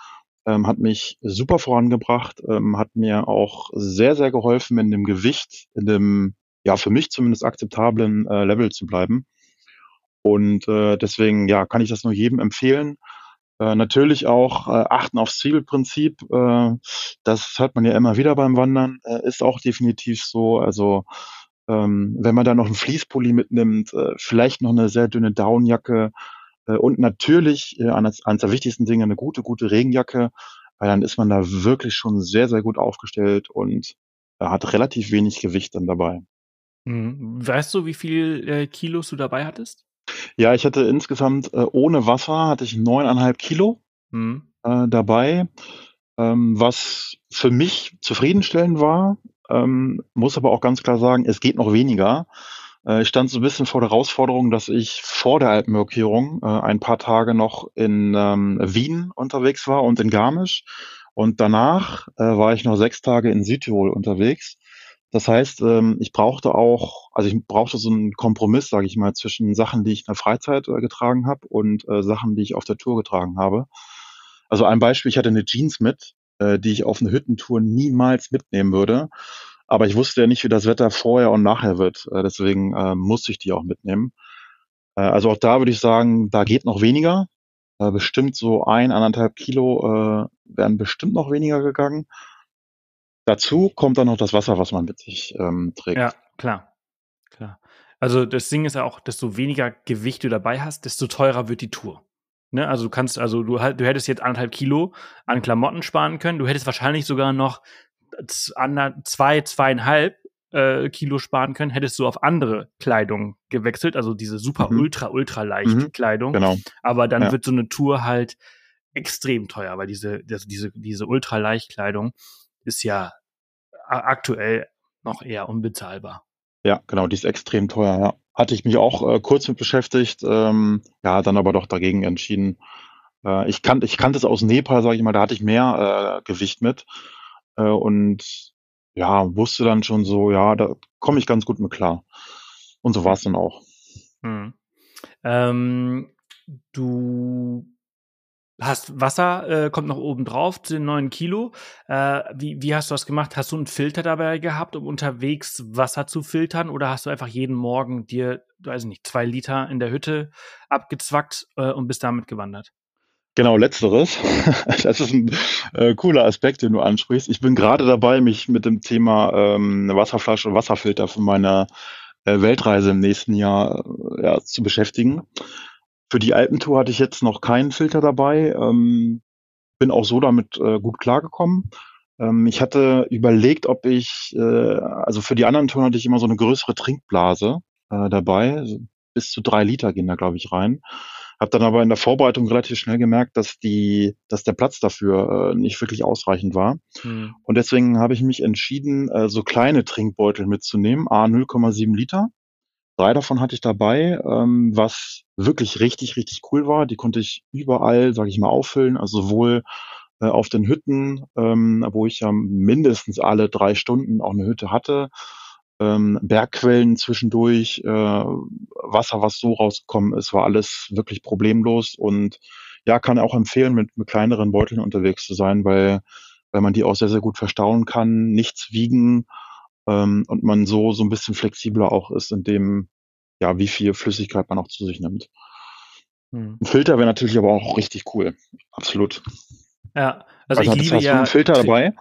Ähm, hat mich super vorangebracht, ähm, hat mir auch sehr, sehr geholfen, in dem Gewicht, in dem, ja, für mich zumindest akzeptablen äh, Level zu bleiben. Und äh, deswegen, ja, kann ich das nur jedem empfehlen. Äh, natürlich auch äh, achten aufs Zwiebelprinzip. Äh, das hört man ja immer wieder beim Wandern. Äh, ist auch definitiv so. Also ähm, wenn man da noch einen Fließpulli mitnimmt, äh, vielleicht noch eine sehr dünne Downjacke äh, und natürlich äh, eines, eines der wichtigsten Dinge eine gute, gute Regenjacke, weil dann ist man da wirklich schon sehr, sehr gut aufgestellt und äh, hat relativ wenig Gewicht dann dabei. Mhm. Weißt du, wie viel äh, Kilos du dabei hattest? Ja, ich hatte insgesamt äh, ohne Wasser hatte ich neuneinhalb Kilo Mhm. äh, dabei, ähm, was für mich zufriedenstellend war. Ähm, muss aber auch ganz klar sagen, es geht noch weniger. Äh, ich stand so ein bisschen vor der Herausforderung, dass ich vor der Alpenmarkierung äh, ein paar Tage noch in ähm, Wien unterwegs war und in Garmisch. Und danach äh, war ich noch sechs Tage in Südtirol unterwegs. Das heißt, ähm, ich brauchte auch, also ich brauchte so einen Kompromiss, sage ich mal, zwischen Sachen, die ich in der Freizeit äh, getragen habe und äh, Sachen, die ich auf der Tour getragen habe. Also ein Beispiel, ich hatte eine Jeans mit, äh, die ich auf eine Hüttentour niemals mitnehmen würde. Aber ich wusste ja nicht, wie das Wetter vorher und nachher wird. Deswegen äh, musste ich die auch mitnehmen. Also auch da würde ich sagen, da geht noch weniger. Bestimmt so ein, anderthalb Kilo wären bestimmt noch weniger gegangen. Dazu kommt dann noch das Wasser, was man mit sich ähm, trägt. Ja, klar. Klar. Also das Ding ist ja auch, desto weniger Gewicht du dabei hast, desto teurer wird die Tour. Ne? Also du kannst, also du, halt- du hättest jetzt anderthalb Kilo an Klamotten sparen können. Du hättest wahrscheinlich sogar noch zwei, zweieinhalb äh, Kilo sparen können, hättest du auf andere Kleidung gewechselt, also diese super Mhm. ultra, ultra leichte Mhm. Kleidung. Genau. Aber dann Ja. wird so eine Tour halt extrem teuer, weil diese, das, diese, diese Ultraleichtkleidung ist ja aktuell noch eher unbezahlbar. Ja, genau, die ist extrem teuer, ja. Hatte ich mich auch äh, kurz mit beschäftigt, ähm, ja, dann aber doch dagegen entschieden. Äh, ich kannte ich kannte es aus Nepal, sage ich mal, da hatte ich mehr äh, Gewicht mit äh, und ja, wusste dann schon so, ja, da komme ich ganz gut mit klar. Und so war es dann auch. Hm. Ähm, du hast Wasser, äh, kommt noch oben drauf zu den neun Kilo. Äh, wie, wie hast du das gemacht? Hast du einen Filter dabei gehabt, um unterwegs Wasser zu filtern? Oder hast du einfach jeden Morgen dir, weiß ich nicht, zwei Liter in der Hütte abgezwackt äh, und bist damit gewandert? Genau, letzteres. [LAUGHS] Das ist ein äh, cooler Aspekt, den du ansprichst. Ich bin gerade dabei, mich mit dem Thema ähm, Wasserflasche und Wasserfilter für meine äh, Weltreise im nächsten Jahr äh, ja, zu beschäftigen. Für die Alpentour hatte ich jetzt noch keinen Filter dabei. Ähm, bin auch so damit äh, gut klargekommen. Ähm, ich hatte überlegt, ob ich, äh, also für die anderen Touren hatte ich immer so eine größere Trinkblase äh, dabei. Also bis zu drei Liter gehen da, glaube ich, rein. Hab dann aber in der Vorbereitung relativ schnell gemerkt, dass die, dass der Platz dafür äh, nicht wirklich ausreichend war. Hm. Und deswegen habe ich mich entschieden, äh, so kleine Trinkbeutel mitzunehmen, a 0,7 Liter. Drei davon hatte ich dabei, ähm, was wirklich richtig, richtig cool war. Die konnte ich überall, sage ich mal, auffüllen, also sowohl äh, auf den Hütten, ähm, wo ich ja mindestens alle drei Stunden auch eine Hütte hatte, ähm, Bergquellen zwischendurch, äh, Wasser, was so rausgekommen ist, war alles wirklich problemlos und ja, kann auch empfehlen, mit, mit kleineren Beuteln unterwegs zu sein, weil, weil man die auch sehr, sehr gut verstauen kann, nichts wiegen ähm, und man so so ein bisschen flexibler auch ist, in dem, ja, wie viel Flüssigkeit man auch zu sich nimmt. Hm. Ein Filter wäre natürlich aber auch richtig cool. Absolut. Ja, also ich hattest- liebe hast du ja. einen Filter dabei?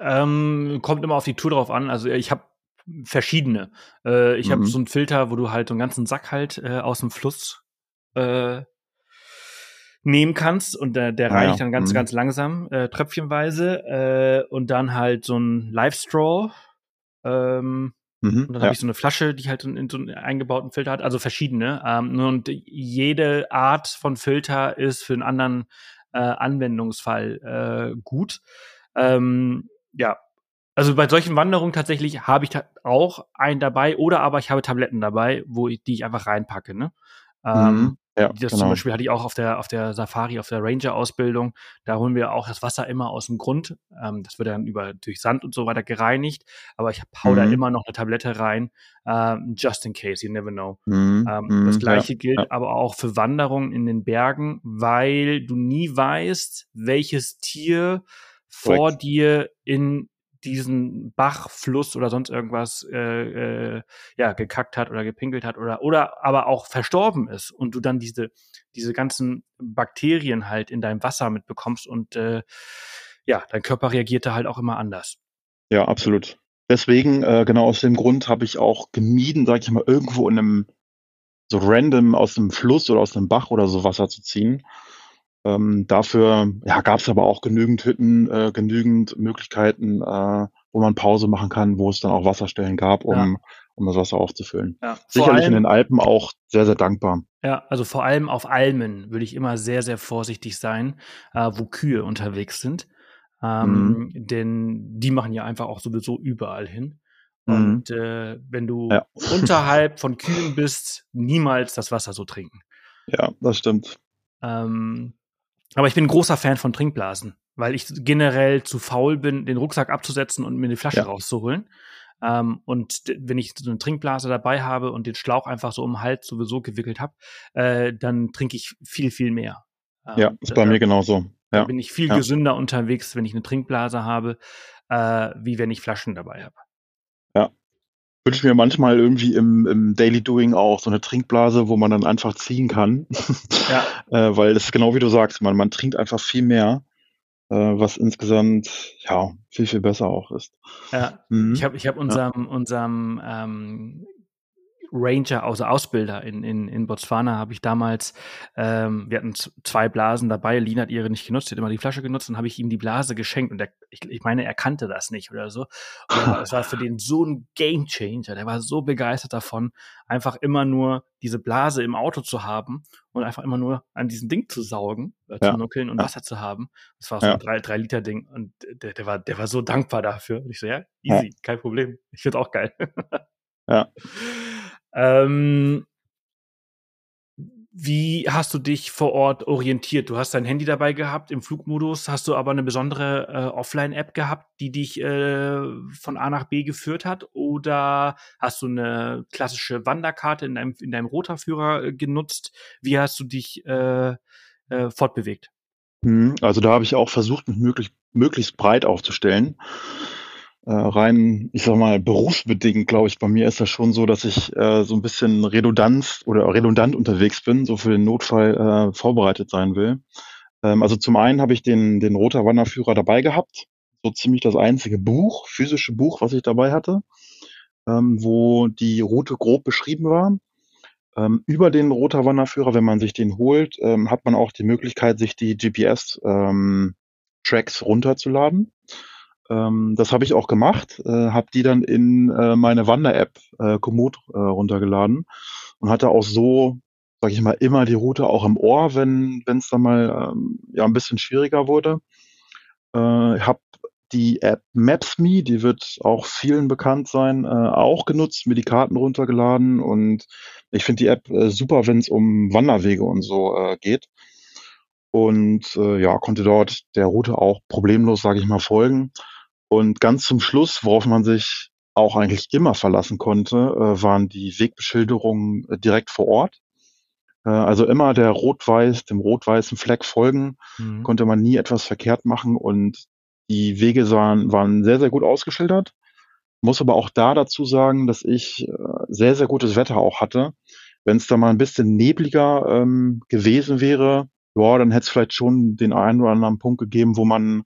Ähm, kommt immer auf die Tour drauf an. Also ich habe verschiedene. Äh, ich habe Mhm. so einen Filter, wo du halt so einen ganzen Sack halt äh, aus dem Fluss äh, nehmen kannst und der, der Ah, reinigt ja. dann ganz, Mhm. ganz langsam, äh, tröpfchenweise äh, und dann halt so ein Live Straw. Ähm, Mhm. und dann Ja. habe ich so eine Flasche, die halt in, in so einen eingebauten Filter hat, also verschiedene. Ähm, und jede Art von Filter ist für einen anderen äh, Anwendungsfall äh, gut. Ähm, ja, also bei solchen Wanderungen tatsächlich habe ich ta auch einen dabei oder aber ich habe Tabletten dabei, wo ich, die ich einfach reinpacke. Ne? Ähm, Mhm. Ja, das zum genau. Beispiel hatte ich auch auf der, auf der Safari, auf der Ranger-Ausbildung. Da holen wir auch das Wasser immer aus dem Grund. Ähm, das wird dann über, durch Sand und so weiter gereinigt. Aber ich hau da Mhm. immer noch eine Tablette rein, ähm, just in case, you never know. Mhm. Ähm, Mhm. das Ja. gleiche gilt ja. aber auch für Wanderungen in den Bergen, weil du nie weißt, welches Tier vor dir in diesen Bach, Fluss oder sonst irgendwas äh, äh, ja gekackt hat oder gepinkelt hat oder oder aber auch verstorben ist und du dann diese diese ganzen Bakterien halt in deinem Wasser mitbekommst und äh, ja, dein Körper reagiert da halt auch immer anders. Ja, absolut. Deswegen, äh, genau aus dem Grund habe ich auch gemieden, sag ich mal, irgendwo in einem so random aus einem Fluss oder aus einem Bach oder so Wasser zu ziehen. Ähm, dafür ja, gab es aber auch genügend Hütten, äh, genügend Möglichkeiten, äh, wo man Pause machen kann, wo es dann auch Wasserstellen gab, um, ja. um das Wasser aufzufüllen. Ja, Sicherlich allem, in den Alpen auch sehr, sehr dankbar. Ja, also vor allem auf Almen würde ich immer sehr, sehr vorsichtig sein, äh, wo Kühe unterwegs sind. Ähm, mhm. Denn die machen ja einfach auch sowieso überall hin. Mhm. Und äh, wenn du ja. [LAUGHS] unterhalb von Kühen bist, niemals das Wasser so trinken. Ja, das stimmt. Ähm, aber ich bin ein großer Fan von Trinkblasen, weil ich generell zu faul bin, den Rucksack abzusetzen und mir die Flasche ja. rauszuholen. Ähm, und wenn ich so eine Trinkblase dabei habe und den Schlauch einfach so um den Hals sowieso gewickelt habe, äh, dann trinke ich viel, viel mehr. Ähm, ja, ist bei mir genauso. Ja. Da bin ich viel ja. gesünder unterwegs, wenn ich eine Trinkblase habe, äh, wie wenn ich Flaschen dabei habe. Wünsche mir manchmal irgendwie im, im, Daily Doing auch so eine Trinkblase, wo man dann einfach ziehen kann. [LAUGHS] Ja. äh, weil das ist genau wie du sagst, man, man trinkt einfach viel mehr, äh, was insgesamt ja viel, viel besser auch ist. Ja, mhm. ich habe ich hab unserem, ja. unserem ähm, Ranger, also Ausbilder in, in, in Botswana, habe ich damals, ähm, wir hatten zwei Blasen dabei, Lina hat ihre nicht genutzt, sie hat immer die Flasche genutzt und habe ich ihm die Blase geschenkt und der, ich, ich meine, er kannte das nicht oder so. Und [LAUGHS] es war für den so ein Game Changer, der war so begeistert davon, einfach immer nur diese Blase im Auto zu haben und einfach immer nur an diesem Ding zu saugen, äh, ja. zu nuckeln und ja. Wasser zu haben. Das war so ja. ein drei, drei Liter Ding und der, der war, der war so dankbar dafür. Und ich so, ja, easy, kein Problem. Ich finde auch geil. ja. [LAUGHS] Ähm, wie hast du dich vor Ort orientiert? Du hast dein Handy dabei gehabt im Flugmodus, hast du aber eine besondere äh, Offline-App gehabt, die dich äh, von A nach B geführt hat? Oder hast du eine klassische Wanderkarte in deinem, in deinem Roterführer äh, genutzt? Wie hast du dich äh, äh, fortbewegt? Hm, also da habe ich auch versucht, mich möglichst, möglichst breit aufzustellen rein, ich sag mal, berufsbedingt, glaube ich, bei mir ist das schon so, dass ich äh, so ein bisschen redundant oder redundant unterwegs bin, so für den Notfall äh, vorbereitet sein will. Ähm, also zum einen habe ich den, den Roter Wanderführer dabei gehabt, so ziemlich das einzige Buch, physische Buch, was ich dabei hatte, ähm, wo die Route grob beschrieben war. Ähm, über den Roter Wanderführer, wenn man sich den holt, ähm, hat man auch die Möglichkeit, sich die GPS-Tracks ähm, runterzuladen. Ähm, das habe ich auch gemacht, äh, habe die dann in äh, meine Wander-App äh, Komoot äh, runtergeladen und hatte auch so, sage ich mal, immer die Route auch im Ohr, wenn es dann mal ähm, ja ein bisschen schwieriger wurde. Äh, habe die App Maps.me, die wird auch vielen bekannt sein, äh, auch genutzt, mir die Karten runtergeladen und ich finde die App äh, super, wenn es um Wanderwege und so äh, geht. Und äh, ja, konnte dort der Route auch problemlos, sage ich mal, folgen. Und ganz zum Schluss, worauf man sich auch eigentlich immer verlassen konnte, äh, waren die Wegbeschilderungen äh, direkt vor Ort. Äh, also immer der rot-weiß, dem rot-weißen Fleck folgen, mhm. konnte man nie etwas verkehrt machen und die Wege waren, waren sehr, sehr gut ausgeschildert. Muss aber auch da dazu sagen, dass ich äh, sehr, sehr gutes Wetter auch hatte. Wenn es da mal ein bisschen nebliger ähm, gewesen wäre, ja, dann hätte es vielleicht schon den einen oder anderen Punkt gegeben, wo man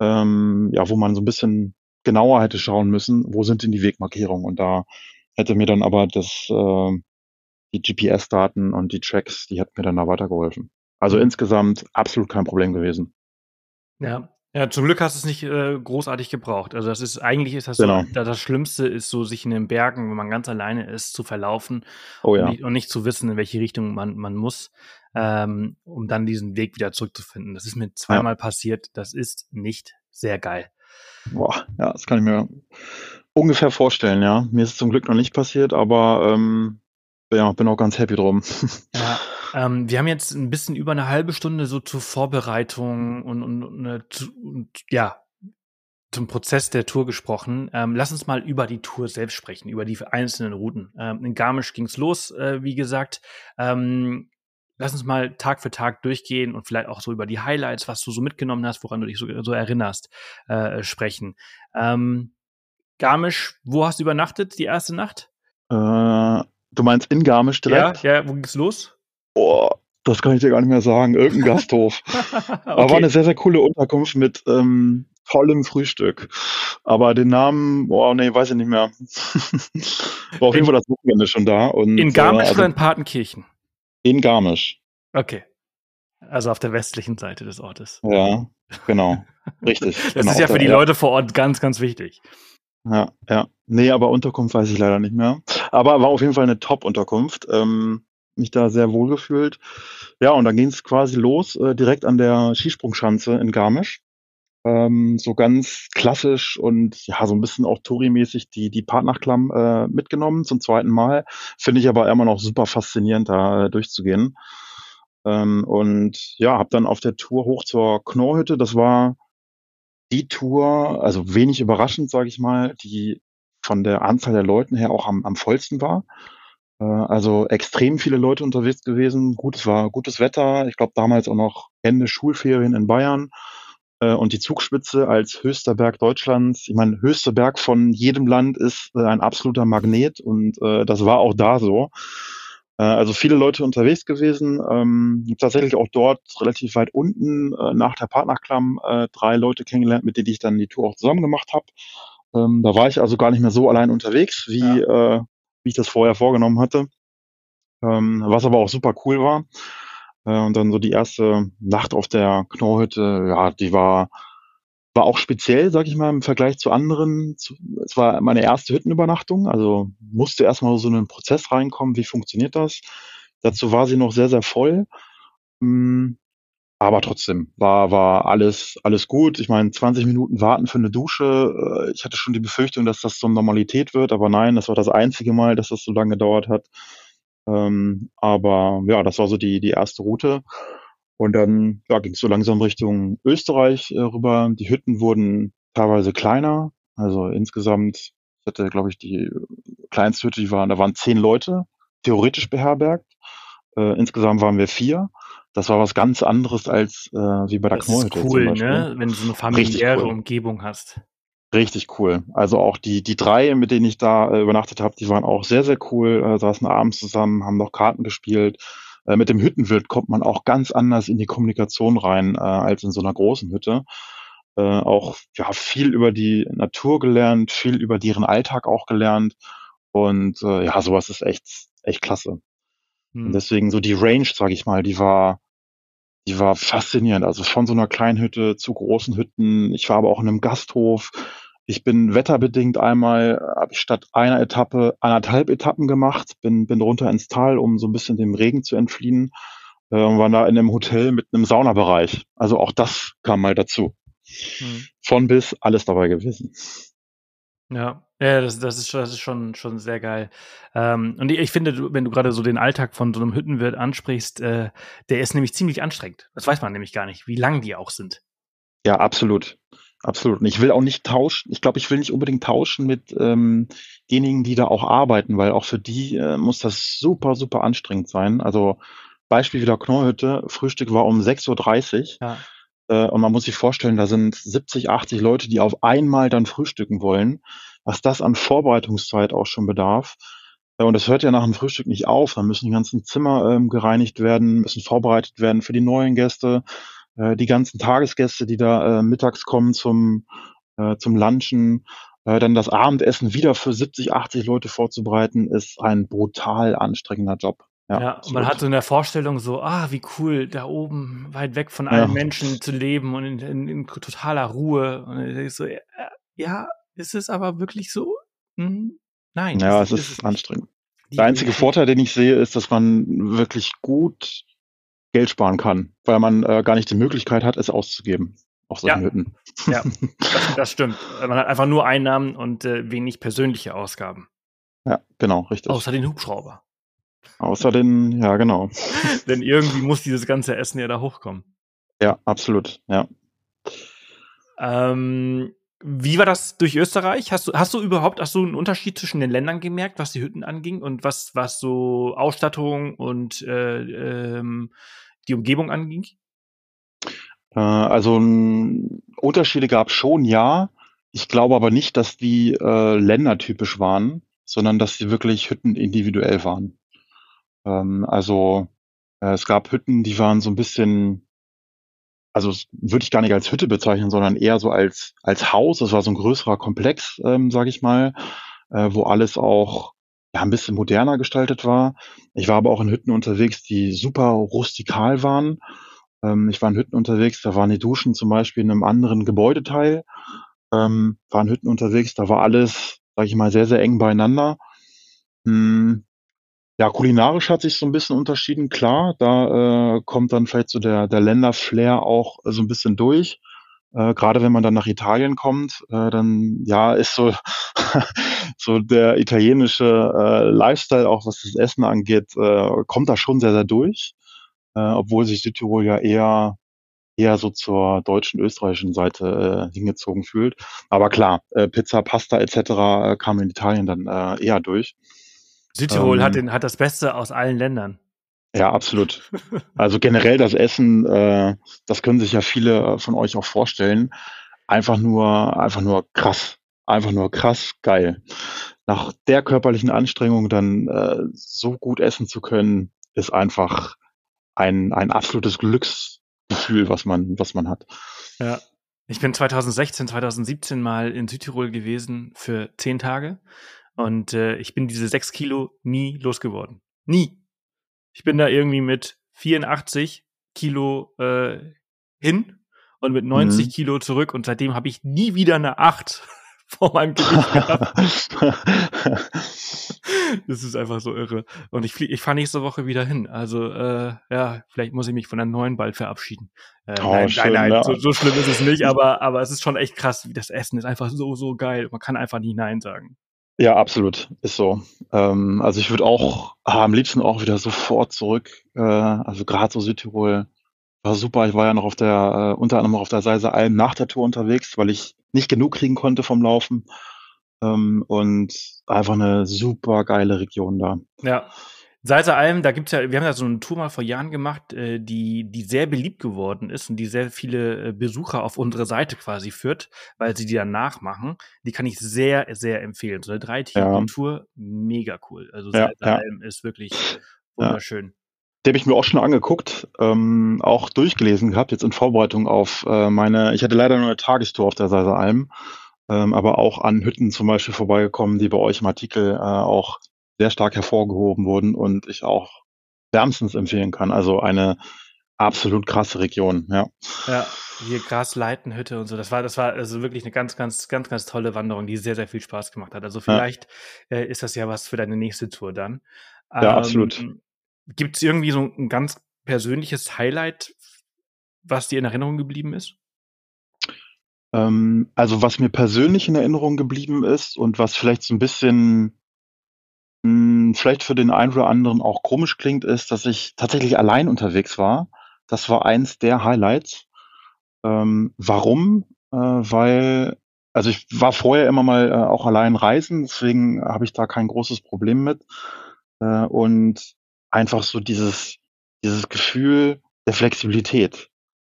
ähm, ja, wo man so ein bisschen genauer hätte schauen müssen, wo sind denn die Wegmarkierungen? Und da hätte mir dann aber das, äh, die GPS-Daten und die Tracks, die hätten mir dann da weitergeholfen. Also mhm. insgesamt absolut kein Problem gewesen. Ja, ja, zum Glück hast du es nicht äh, großartig gebraucht. Also das ist eigentlich ist das genau. so, das Schlimmste ist so, sich in den Bergen, wenn man ganz alleine ist, zu verlaufen oh, ja. und, nicht, und, nicht, zu wissen, in welche Richtung man, man muss ähm, um dann diesen Weg wieder zurückzufinden. Das ist mir zweimal ja. passiert. Das ist nicht sehr geil. Boah, ja, das kann ich mir ungefähr vorstellen, ja. Mir ist es zum Glück noch nicht passiert, aber ähm, ja, bin auch ganz happy drum. Ja, [LAUGHS] ähm, wir haben jetzt ein bisschen über eine halbe Stunde so zur Vorbereitung und, und, und, und ja, zum Prozess der Tour gesprochen. Ähm, lass uns mal über die Tour selbst sprechen, über die einzelnen Routen. Ähm, in Garmisch ging's los, äh, wie gesagt. Ähm, lass uns mal Tag für Tag durchgehen und vielleicht auch so über die Highlights, was du so mitgenommen hast, woran du dich so, so erinnerst, äh, sprechen. Ähm, Garmisch, wo hast du übernachtet die erste Nacht? Äh, du meinst in Garmisch direkt? Ja, ja, wo ging's los? Oh, das kann ich dir gar nicht mehr sagen. Irgendein [LAUGHS] Gasthof. okay. Aber war eine sehr, sehr coole Unterkunft mit ähm, tollem Frühstück. Aber den Namen, boah, nee, weiß ich nicht mehr. [LAUGHS] war auf jeden Fall das Wochenende schon da. Und, in Garmisch äh, also, oder in Partenkirchen? In Garmisch. Okay. Also auf der westlichen Seite des Ortes. Ja, genau. Richtig. [LAUGHS] das genau, ist ja für die Leute vor Ort ganz, ganz wichtig. Ja, ja. Nee, aber Unterkunft weiß ich leider nicht mehr. Aber war auf jeden Fall eine Top-Unterkunft. Ähm, mich da sehr wohl gefühlt. Ja, und dann ging es quasi los, äh, direkt an der Skisprungschanze in Garmisch. Ähm, so ganz klassisch und ja, so ein bisschen auch Touri-mäßig die, die Partnerklamm äh, mitgenommen zum zweiten Mal. Finde ich aber immer noch super faszinierend, da äh, durchzugehen. Ähm, und ja, habe dann auf der Tour hoch zur Knorrhütte, das war die Tour, also wenig überraschend, sage ich mal, die von der Anzahl der Leuten her auch am, am vollsten war. Äh, also extrem viele Leute unterwegs gewesen. Gut, es war gutes Wetter. Ich glaube damals auch noch Ende Schulferien in Bayern. Äh, und die Zugspitze als höchster Berg Deutschlands. Ich meine, höchster Berg von jedem Land ist äh, ein absoluter Magnet und das war auch da so. Also viele Leute unterwegs gewesen, ähm, tatsächlich auch dort relativ weit unten äh, nach der Partnerklamm äh, drei Leute kennengelernt, mit denen ich dann die Tour auch zusammen gemacht habe. Ähm, da war ich also gar nicht mehr so allein unterwegs, wie, ja. äh, wie ich das vorher vorgenommen hatte. Ähm, was aber auch super cool war. Äh, und dann so die erste Nacht auf der Knorrhütte, ja, die war, war auch speziell, sag ich mal, im Vergleich zu anderen. Es war meine erste Hüttenübernachtung, also musste erstmal so in einen Prozess reinkommen, wie funktioniert das. Dazu war sie noch sehr, sehr voll. Hm, aber trotzdem war, war alles, alles gut. Ich meine, 20 Minuten warten für eine Dusche. Äh, ich hatte schon die Befürchtung, dass das so Normalität wird, aber nein, das war das einzige Mal, dass das so lange gedauert hat. Ähm, aber ja, das war so die, die erste Route. Und dann ja, ging es so langsam Richtung Österreich äh, rüber. Die Hütten wurden teilweise kleiner. Also insgesamt, hatte, glaube ich, die kleinste Hütte, die waren, da waren zehn Leute, theoretisch beherbergt. Äh, insgesamt waren wir vier. Das war was ganz anderes als äh, wie bei der Knollhütte. Das ist cool, ne? Wenn du so eine familiäre cool. Umgebung hast. Richtig cool. Also auch die, die drei, mit denen ich da äh, übernachtet habe, die waren auch sehr, sehr cool, äh, saßen abends zusammen, haben noch Karten gespielt. Äh, mit dem Hüttenwirt kommt man auch ganz anders in die Kommunikation rein äh, als in so einer großen Hütte. Äh, auch ja, viel über die Natur gelernt, viel über deren Alltag auch gelernt. Und äh, ja, sowas ist echt, echt klasse. Hm. Deswegen so die Range, sage ich mal, die war, die war faszinierend. Also von so einer kleinen Hütte zu großen Hütten. Ich war aber auch in einem Gasthof. Ich bin wetterbedingt einmal, habe ich statt einer Etappe anderthalb Etappen gemacht, bin, bin runter ins Tal, um so ein bisschen dem Regen zu entfliehen. Äh, und war da in einem Hotel mit einem Saunabereich. Also auch das kam mal dazu. Hm. Von bis alles dabei gewesen. Ja, ja, das, das, ist, das ist schon, schon sehr geil. Ähm, und ich finde, wenn du gerade so den Alltag von so einem Hüttenwirt ansprichst, äh, der ist nämlich ziemlich anstrengend. Das weiß man nämlich gar nicht, wie lang die auch sind. Ja, absolut. Absolut. Und ich will auch nicht tauschen, ich glaube, ich will nicht unbedingt tauschen mit ähm, denjenigen, die da auch arbeiten, weil auch für die äh, muss das super, super anstrengend sein. Also Beispiel wieder Knorrhütte, Frühstück war um 6.30 Uhr. Ja. Äh, und man muss sich vorstellen, da sind 70, 80 Leute, die auf einmal dann frühstücken wollen, was das an Vorbereitungszeit auch schon bedarf. Äh, und das hört ja nach dem Frühstück nicht auf. Dann müssen die ganzen Zimmer ähm, gereinigt werden, müssen vorbereitet werden für die neuen Gäste, äh, die ganzen Tagesgäste, die da äh, mittags kommen zum, äh, zum Lunchen. Äh, dann das Abendessen wieder für 70, 80 Leute vorzubereiten, ist ein brutal anstrengender Job. Ja, ja und man hat so in der Vorstellung so, ah, wie cool, da oben weit weg von allen ja. Menschen zu leben und in, in, in totaler Ruhe. Und ich so, ja, ja, ist es aber wirklich so? Hm, nein. Ja, es ist, ist anstrengend. Der einzige Vorteil, den ich sehe, ist, dass man wirklich gut Geld sparen kann, weil man äh, gar nicht die Möglichkeit hat, es auszugeben auf solchen ja. Hütten. Ja, das, [LAUGHS] das, stimmt. Man hat einfach nur Einnahmen und äh, wenig persönliche Ausgaben. Ja, genau, richtig. Außer den Hubschrauber. Außer den, ja, genau. [LAUGHS] Denn irgendwie muss dieses ganze Essen ja da hochkommen. Ja, absolut, ja. Ähm, Wie war das durch Österreich? Hast du, hast du überhaupt hast du einen Unterschied zwischen den Ländern gemerkt, was die Hütten anging und was, was so Ausstattung und äh, ähm, die Umgebung anging? Äh, also Unterschiede gab es schon, ja. Ich glaube aber nicht, dass die äh, ländertypisch waren, sondern dass sie wirklich Hütten individuell waren. Ähm, also äh, es gab Hütten, die waren so ein bisschen also würde ich gar nicht als Hütte bezeichnen, sondern eher so als, als Haus. Das war so ein größerer Komplex, ähm, sage ich mal, äh, wo alles auch ja, ein bisschen moderner gestaltet war. Ich war aber auch in Hütten unterwegs, die super rustikal waren. Ähm, ich war in Hütten unterwegs, da waren die Duschen zum Beispiel in einem anderen Gebäudeteil. Ähm, waren Hütten unterwegs, da war alles, sage ich mal, sehr, sehr eng beieinander. Hm, ja, kulinarisch hat sich so ein bisschen unterschieden, klar. Da, äh, kommt dann vielleicht so der der Länder-Flair auch so ein bisschen durch. Äh, grade wenn man dann nach Italien kommt, äh, dann, ja, ist so [LAUGHS] so der italienische, äh, Lifestyle, auch was das Essen angeht, äh, kommt da schon sehr, sehr durch, äh, obwohl sich Südtirol ja eher eher so zur deutschen, österreichischen Seite, äh, hingezogen fühlt. Aber klar, äh, Pizza, Pasta et cetera, äh, kam in Italien dann, äh, eher durch. Südtirol ähm, hat, den, hat das Beste aus allen Ländern. Ja, absolut. [LAUGHS] Also generell das Essen, äh, das können sich ja viele von euch auch vorstellen. Einfach nur, einfach nur krass. Einfach nur krass geil. Nach der körperlichen Anstrengung dann äh, so gut essen zu können, ist einfach ein, ein absolutes Glücksgefühl, was man, was man hat. Ja. Ich bin 2016, 2017 mal in Südtirol gewesen für zehn Tage und äh, ich bin diese sechs Kilo nie losgeworden. Nie. Ich bin da irgendwie mit 84 Kilo äh, hin und mit 90 mhm. Kilo zurück und seitdem habe ich nie wieder eine 8 [LAUGHS] vor meinem Gewicht gehabt. [LAUGHS] das ist einfach so irre. Und ich, flieg, ich fahre nächste Woche wieder hin. Also äh, ja, vielleicht muss ich mich von einem neuen Ball verabschieden. Äh, oh, nein, schön, nein, nein, ja. so, so, schlimm ist es nicht, [LAUGHS] aber, aber es ist schon echt krass. Das Essen ist einfach so, so geil. Man kann einfach nicht Nein sagen. Ja, absolut, ist so. Ähm, also ich würde auch ah, am liebsten auch wieder sofort zurück. Äh, also gerade so Südtirol war super. Ich war ja noch auf der, äh, unter anderem auf der Seiser Alm nach der Tour unterwegs, weil ich nicht genug kriegen konnte vom Laufen. Ähm, und einfach eine super geile Region da. Ja. Salzer Alm, da gibt's ja, wir haben ja so eine Tour mal vor Jahren gemacht, äh, die, die sehr beliebt geworden ist und die sehr viele äh, Besucher auf unsere Seite quasi führt, weil sie die dann nachmachen. Die kann ich sehr, sehr empfehlen. So eine dreitägige ja. Tour, mega cool. Also Salzer ja, Alm ist wirklich wunderschön. Die habe ich mir auch schon angeguckt, ähm, auch durchgelesen gehabt, jetzt in Vorbereitung auf äh, meine, ich hatte leider nur eine Tagestour auf der Salzer Alm, ähm, aber auch an Hütten zum Beispiel vorbeigekommen, die bei euch im Artikel äh, auch sehr stark hervorgehoben wurden und ich auch wärmstens empfehlen kann. Also eine absolut krasse Region, ja. Ja, hier Grasleitenhütte und so. Das war, das war also wirklich eine ganz, ganz, ganz, ganz tolle Wanderung, die sehr, sehr viel Spaß gemacht hat. Also vielleicht ja. äh, ist das ja was für deine nächste Tour dann. Ja, ähm, absolut. Gibt es irgendwie so ein ganz persönliches Highlight, was dir in Erinnerung geblieben ist? Ähm, also was mir persönlich in Erinnerung geblieben ist und was vielleicht so ein bisschen vielleicht für den einen oder anderen auch komisch klingt, ist, dass ich tatsächlich allein unterwegs war. Das war eins der Highlights. Ähm, warum? Äh, weil also ich war vorher immer mal, äh, auch allein reisen, deswegen habe ich da kein großes Problem mit. Äh, und einfach so dieses dieses Gefühl der Flexibilität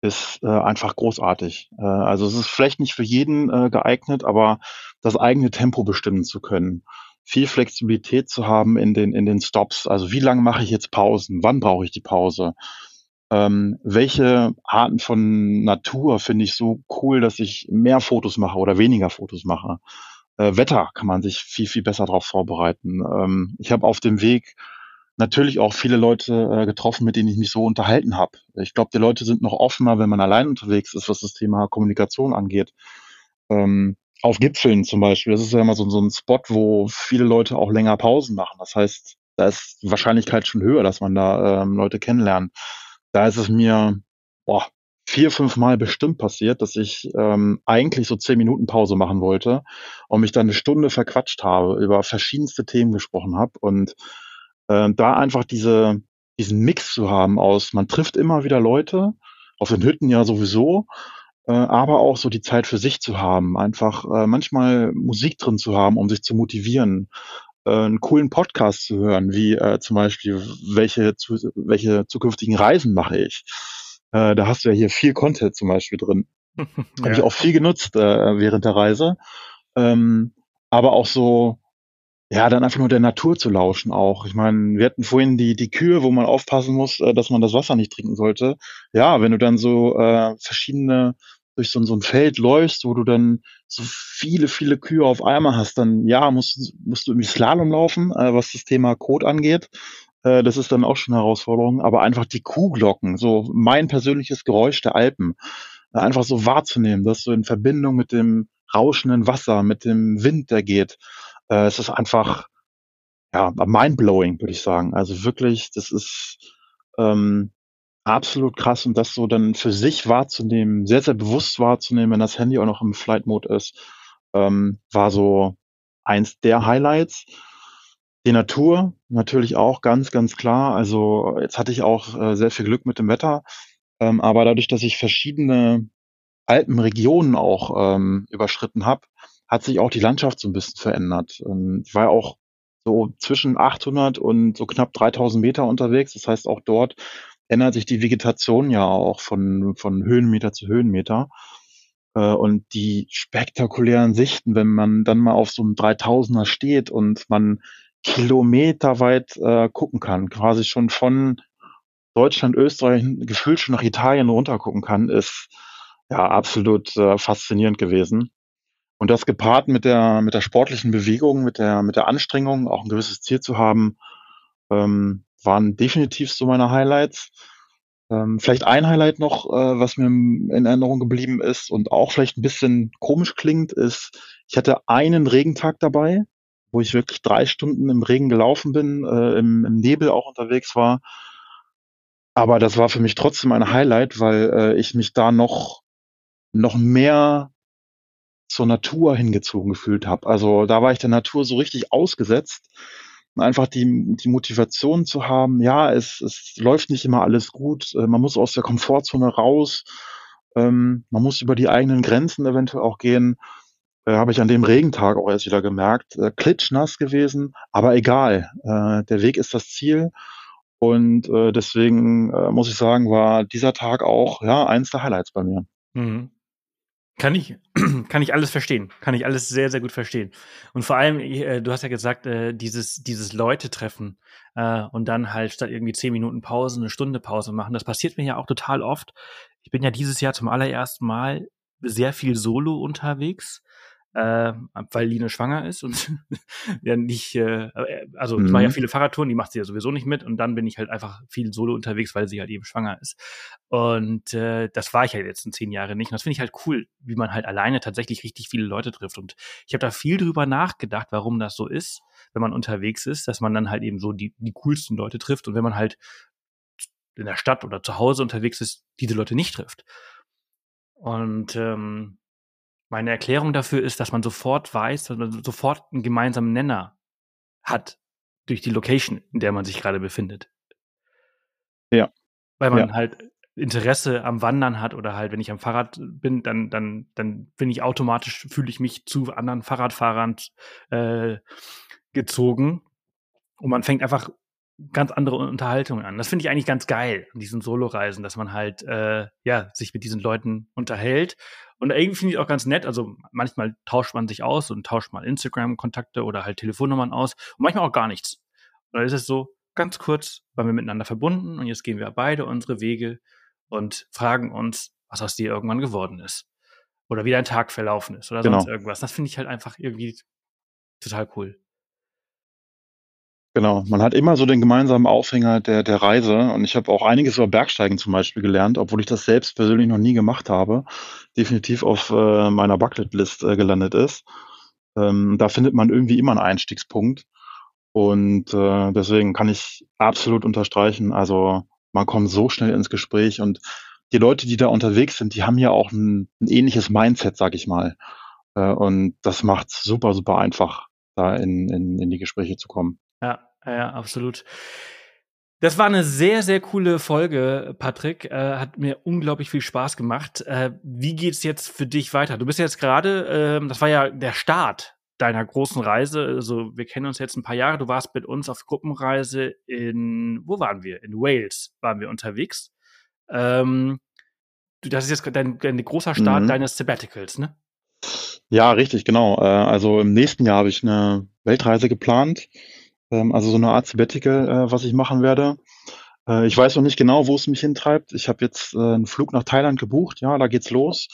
ist, äh, einfach großartig. Äh, also es ist vielleicht nicht für jeden, äh, geeignet, aber das eigene Tempo bestimmen zu können viel Flexibilität zu haben in den, in den Stops. Also wie lange mache ich jetzt Pausen? Wann brauche ich die Pause? Ähm, welche Arten von Natur finde ich so cool, dass ich mehr Fotos mache oder weniger Fotos mache? Äh, Wetter kann man sich viel, viel besser darauf vorbereiten. Ähm, ich habe auf dem Weg natürlich auch viele Leute äh, getroffen, mit denen ich mich so unterhalten habe. Ich glaube, die Leute sind noch offener, wenn man allein unterwegs ist, was das Thema Kommunikation angeht. Ähm, auf Gipfeln zum Beispiel. Das ist ja immer so, so ein Spot, wo viele Leute auch länger Pausen machen. Das heißt, da ist die Wahrscheinlichkeit schon höher, dass man da ähm, Leute kennenlernt. Da ist es mir boah, vier, fünf Mal bestimmt passiert, dass ich ähm, eigentlich so zehn Minuten Pause machen wollte und mich dann eine Stunde verquatscht habe, über verschiedenste Themen gesprochen habe und äh, da einfach diese, diesen Mix zu haben aus, man trifft immer wieder Leute, auf den Hütten ja sowieso, aber auch so die Zeit für sich zu haben, einfach äh, manchmal Musik drin zu haben, um sich zu motivieren, äh, einen coolen Podcast zu hören, wie äh, zum Beispiel, welche, zu, welche zukünftigen Reisen mache ich. Äh, da hast du ja hier viel Content zum Beispiel drin. [LAUGHS] ja. Habe ich auch viel genutzt äh, während der Reise. Ähm, aber auch so, ja, dann einfach nur der Natur zu lauschen auch. Ich meine, wir hatten vorhin die, die Kühe, wo man aufpassen muss, äh, dass man das Wasser nicht trinken sollte. Ja, wenn du dann so äh, verschiedene durch so, so ein Feld läufst, wo du dann so viele, viele Kühe auf einmal hast, dann ja, musst, musst du irgendwie Slalom laufen, äh, was das Thema Code angeht. Äh, das ist dann auch schon eine Herausforderung. Aber einfach die Kuhglocken, so mein persönliches Geräusch der Alpen, äh, einfach so wahrzunehmen, dass du in Verbindung mit dem rauschenden Wasser, mit dem Wind, der geht, äh, es ist einfach ja mindblowing, würde ich sagen. Also wirklich, das ist ähm, absolut krass und das so dann für sich wahrzunehmen, sehr, sehr bewusst wahrzunehmen, wenn das Handy auch noch im Flight Mode ist, ähm, war so eins der Highlights. Die Natur natürlich auch ganz, ganz klar. Also jetzt hatte ich auch äh, sehr viel Glück mit dem Wetter, ähm, aber dadurch, dass ich verschiedene Alpenregionen auch ähm, überschritten habe, hat sich auch die Landschaft so ein bisschen verändert. Ähm, ich war ja auch so zwischen 800 und so knapp 3000 Meter unterwegs. Das heißt, auch dort ändert sich die Vegetation ja auch von, von Höhenmeter zu Höhenmeter. Äh, und die spektakulären Sichten, wenn man dann mal auf so einem 3000er steht und man kilometerweit äh, gucken kann, quasi schon von Deutschland, Österreich, gefühlt schon nach Italien runter gucken kann, ist ja absolut äh, faszinierend gewesen. Und das gepaart mit der, mit der sportlichen Bewegung, mit der, mit der Anstrengung, auch ein gewisses Ziel zu haben, ähm, waren definitiv so meine Highlights. Ähm, vielleicht ein Highlight noch, äh, was mir in Erinnerung geblieben ist und auch vielleicht ein bisschen komisch klingt, ist, ich hatte einen Regentag dabei, wo ich wirklich drei Stunden im Regen gelaufen bin, äh, im, im Nebel auch unterwegs war. Aber das war für mich trotzdem ein Highlight, weil äh, ich mich da noch, noch mehr zur Natur hingezogen gefühlt habe. Also da war ich der Natur so richtig ausgesetzt einfach die, die Motivation zu haben, ja, es, es läuft nicht immer alles gut, äh, man muss aus der Komfortzone raus, ähm, man muss über die eigenen Grenzen eventuell auch gehen. Äh, Habe ich an dem Regentag auch erst wieder gemerkt. Äh, klitschnass gewesen, aber egal. Äh, der Weg ist das Ziel. Und äh, deswegen äh, muss ich sagen, war dieser Tag auch ja eins der Highlights bei mir. Mhm. Kann ich, [CLEARS THROAT] kann ich alles verstehen. Kann ich alles sehr, sehr gut verstehen. Und vor allem, äh, du hast ja gesagt, äh, dieses, dieses Leute-Treffen äh, und dann halt statt irgendwie zehn Minuten Pause eine Stunde Pause machen. Das passiert mir ja auch total oft. Ich bin ja dieses Jahr zum allerersten Mal sehr viel solo unterwegs äh, weil Line schwanger ist und [LAUGHS] ja nicht, äh, also mhm. ich mache ja viele Fahrradtouren, die macht sie ja sowieso nicht mit und dann bin ich halt einfach viel solo unterwegs, weil sie halt eben schwanger ist. Und äh, das war ich halt jetzt in zehn Jahren nicht. Und das finde ich halt cool, wie man halt alleine tatsächlich richtig viele Leute trifft. Und ich habe da viel drüber nachgedacht, warum das so ist, wenn man unterwegs ist, dass man dann halt eben so die, die coolsten Leute trifft und wenn man halt in der Stadt oder zu Hause unterwegs ist, diese Leute nicht trifft. Und ähm, meine Erklärung dafür ist, dass man sofort weiß, dass man sofort einen gemeinsamen Nenner hat durch die Location, in der man sich gerade befindet. Ja. Weil man ja. halt Interesse am Wandern hat oder halt, wenn ich am Fahrrad bin, dann, dann, dann bin ich automatisch, fühle ich mich zu anderen Fahrradfahrern äh, gezogen. Und man fängt einfach ganz andere Unterhaltungen an. Das finde ich eigentlich ganz geil an diesen Solo-Reisen, dass man halt äh, ja sich mit diesen Leuten unterhält und irgendwie finde ich auch ganz nett. Also manchmal tauscht man sich aus und tauscht mal Instagram-Kontakte oder halt Telefonnummern aus und manchmal auch gar nichts. Und dann ist es so, ganz kurz, waren wir miteinander verbunden und jetzt gehen wir beide unsere Wege und fragen uns, was aus dir irgendwann geworden ist. Oder wie dein Tag verlaufen ist oder genau. sonst irgendwas. Das finde ich halt einfach irgendwie total cool. Genau, man hat immer so den gemeinsamen Aufhänger der der Reise und ich habe auch einiges über Bergsteigen zum Beispiel gelernt, obwohl ich das selbst persönlich noch nie gemacht habe, definitiv auf, äh, meiner Bucketlist, äh, gelandet ist. Ähm, da findet man irgendwie immer einen Einstiegspunkt und, äh, deswegen kann ich absolut unterstreichen, also, man kommt so schnell ins Gespräch und die Leute, die da unterwegs sind, die haben ja auch ein 'n ähnliches Mindset, sage ich mal. Äh, und das macht's super, super einfach, da in in in die Gespräche zu kommen. Ja, absolut. Das war eine sehr, sehr coole Folge, Patrick. Äh, hat mir unglaublich viel Spaß gemacht. Äh, wie geht's jetzt für dich weiter? Du bist jetzt gerade, äh, das war ja der Start deiner großen Reise. Also wir kennen uns jetzt ein paar Jahre. Du warst mit uns auf Gruppenreise in, wo waren wir? In Wales waren wir unterwegs. Ähm, das ist jetzt dein, dein großer Start mhm. deines Sabbaticals, ne? Ja, richtig, genau. Äh, also im nächsten Jahr habe ich eine Weltreise geplant. Ähm, also so eine Art Sabbatical, äh, was ich machen werde. Äh, ich weiß noch nicht genau, wo es mich hintreibt. Ich habe jetzt einen Flug nach Thailand gebucht. Ja, da geht's los.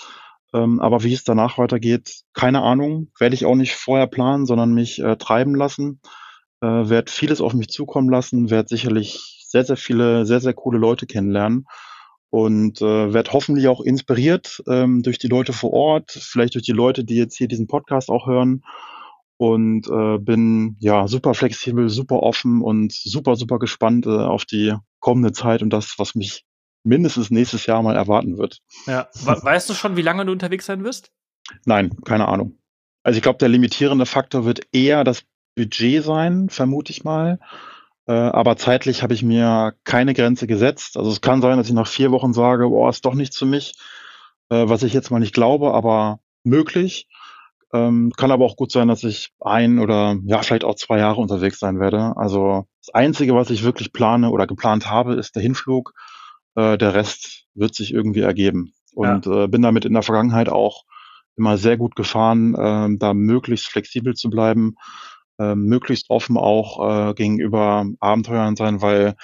Ähm, aber wie es danach weitergeht, keine Ahnung. Werde ich auch nicht vorher planen, sondern mich treiben lassen. Werde vieles auf mich zukommen lassen. Werde sicherlich sehr, sehr viele, sehr, sehr coole Leute kennenlernen und äh, werde hoffentlich auch inspiriert ähm, durch die Leute vor Ort, vielleicht durch die Leute, die jetzt hier diesen Podcast auch hören und äh, bin ja super flexibel, super offen und super, super gespannt äh, auf die kommende Zeit und das, was mich mindestens nächstes Jahr mal erwarten wird. Ja, [LAUGHS] weißt du schon, wie lange du unterwegs sein wirst? Nein, keine Ahnung. Also ich glaube, der limitierende Faktor wird eher das Budget sein, vermute ich mal. Äh, aber zeitlich habe ich mir keine Grenze gesetzt. Also es kann sein, dass ich nach vier Wochen sage, boah, ist doch nichts für mich, äh, was ich jetzt mal nicht glaube, aber möglich. Ähm, kann aber auch gut sein, dass ich ein oder ja, vielleicht auch zwei Jahre unterwegs sein werde. Also das Einzige, was ich wirklich plane oder geplant habe, ist der Hinflug. Äh, der Rest wird sich irgendwie ergeben. Und ja. äh, bin damit in der Vergangenheit auch immer sehr gut gefahren, äh, da möglichst flexibel zu bleiben äh, möglichst offen auch äh, gegenüber Abenteuern sein, weil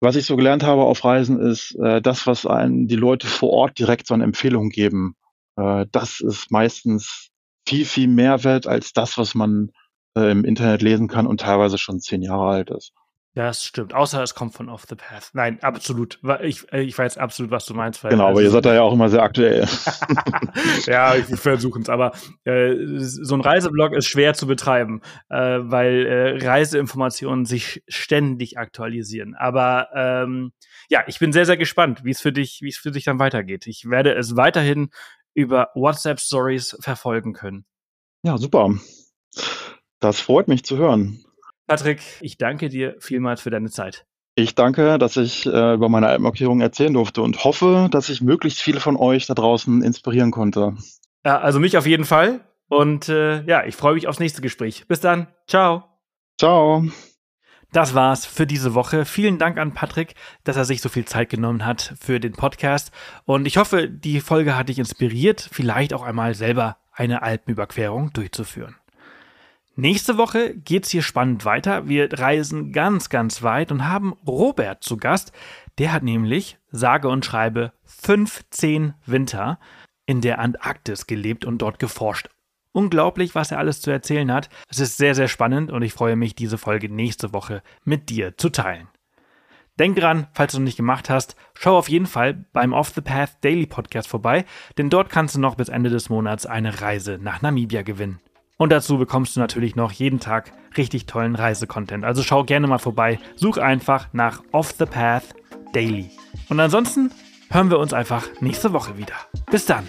was ich so gelernt habe auf Reisen ist, äh, das, was einen die Leute vor Ort direkt so eine Empfehlung geben, äh, das ist meistens viel, viel mehr wert als das, was man äh, im Internet lesen kann und teilweise schon zehn Jahre alt ist. Das stimmt, außer es kommt von Off the Path. Nein, absolut. Ich, äh, ich weiß absolut, was du meinst. genau, aber ihr seid da ja auch immer sehr aktuell. [LAUGHS] ja, ich, ich versuche es. Aber äh, so ein Reiseblog ist schwer zu betreiben, äh, weil äh, Reiseinformationen sich ständig aktualisieren. Aber ähm, ja, ich bin sehr, sehr gespannt, wie es für dich, wie es für dich dann weitergeht. Ich werde es weiterhin über WhatsApp-Stories verfolgen können. Ja, super. Das freut mich zu hören. Patrick, ich danke dir vielmals für deine Zeit. Ich danke, dass ich äh, über meine Alpenmarkierung erzählen durfte und hoffe, dass ich möglichst viele von euch da draußen inspirieren konnte. Ja, also mich auf jeden Fall. Und äh, ja, ich freue mich aufs nächste Gespräch. Bis dann. Ciao. Ciao. Das war's für diese Woche. Vielen Dank an Patrick, dass er sich so viel Zeit genommen hat für den Podcast. Und ich hoffe, die Folge hat dich inspiriert, vielleicht auch einmal selber eine Alpenüberquerung durchzuführen. Nächste Woche geht's hier spannend weiter. Wir reisen ganz, ganz weit und haben Robert zu Gast. Der hat nämlich, sage und schreibe, 15 Winter in der Antarktis gelebt und dort geforscht. Unglaublich, was er alles zu erzählen hat. Es ist sehr, sehr spannend und ich freue mich, diese Folge nächste Woche mit dir zu teilen. Denk dran, falls du noch nicht gemacht hast, schau auf jeden Fall beim Off the Path Daily Podcast vorbei, denn dort kannst du noch bis Ende des Monats eine Reise nach Namibia gewinnen. Und dazu bekommst du natürlich noch jeden Tag richtig tollen Reisecontent. Also schau gerne mal vorbei. Such einfach nach Off the Path Daily. Und ansonsten hören wir uns einfach nächste Woche wieder. Bis dann.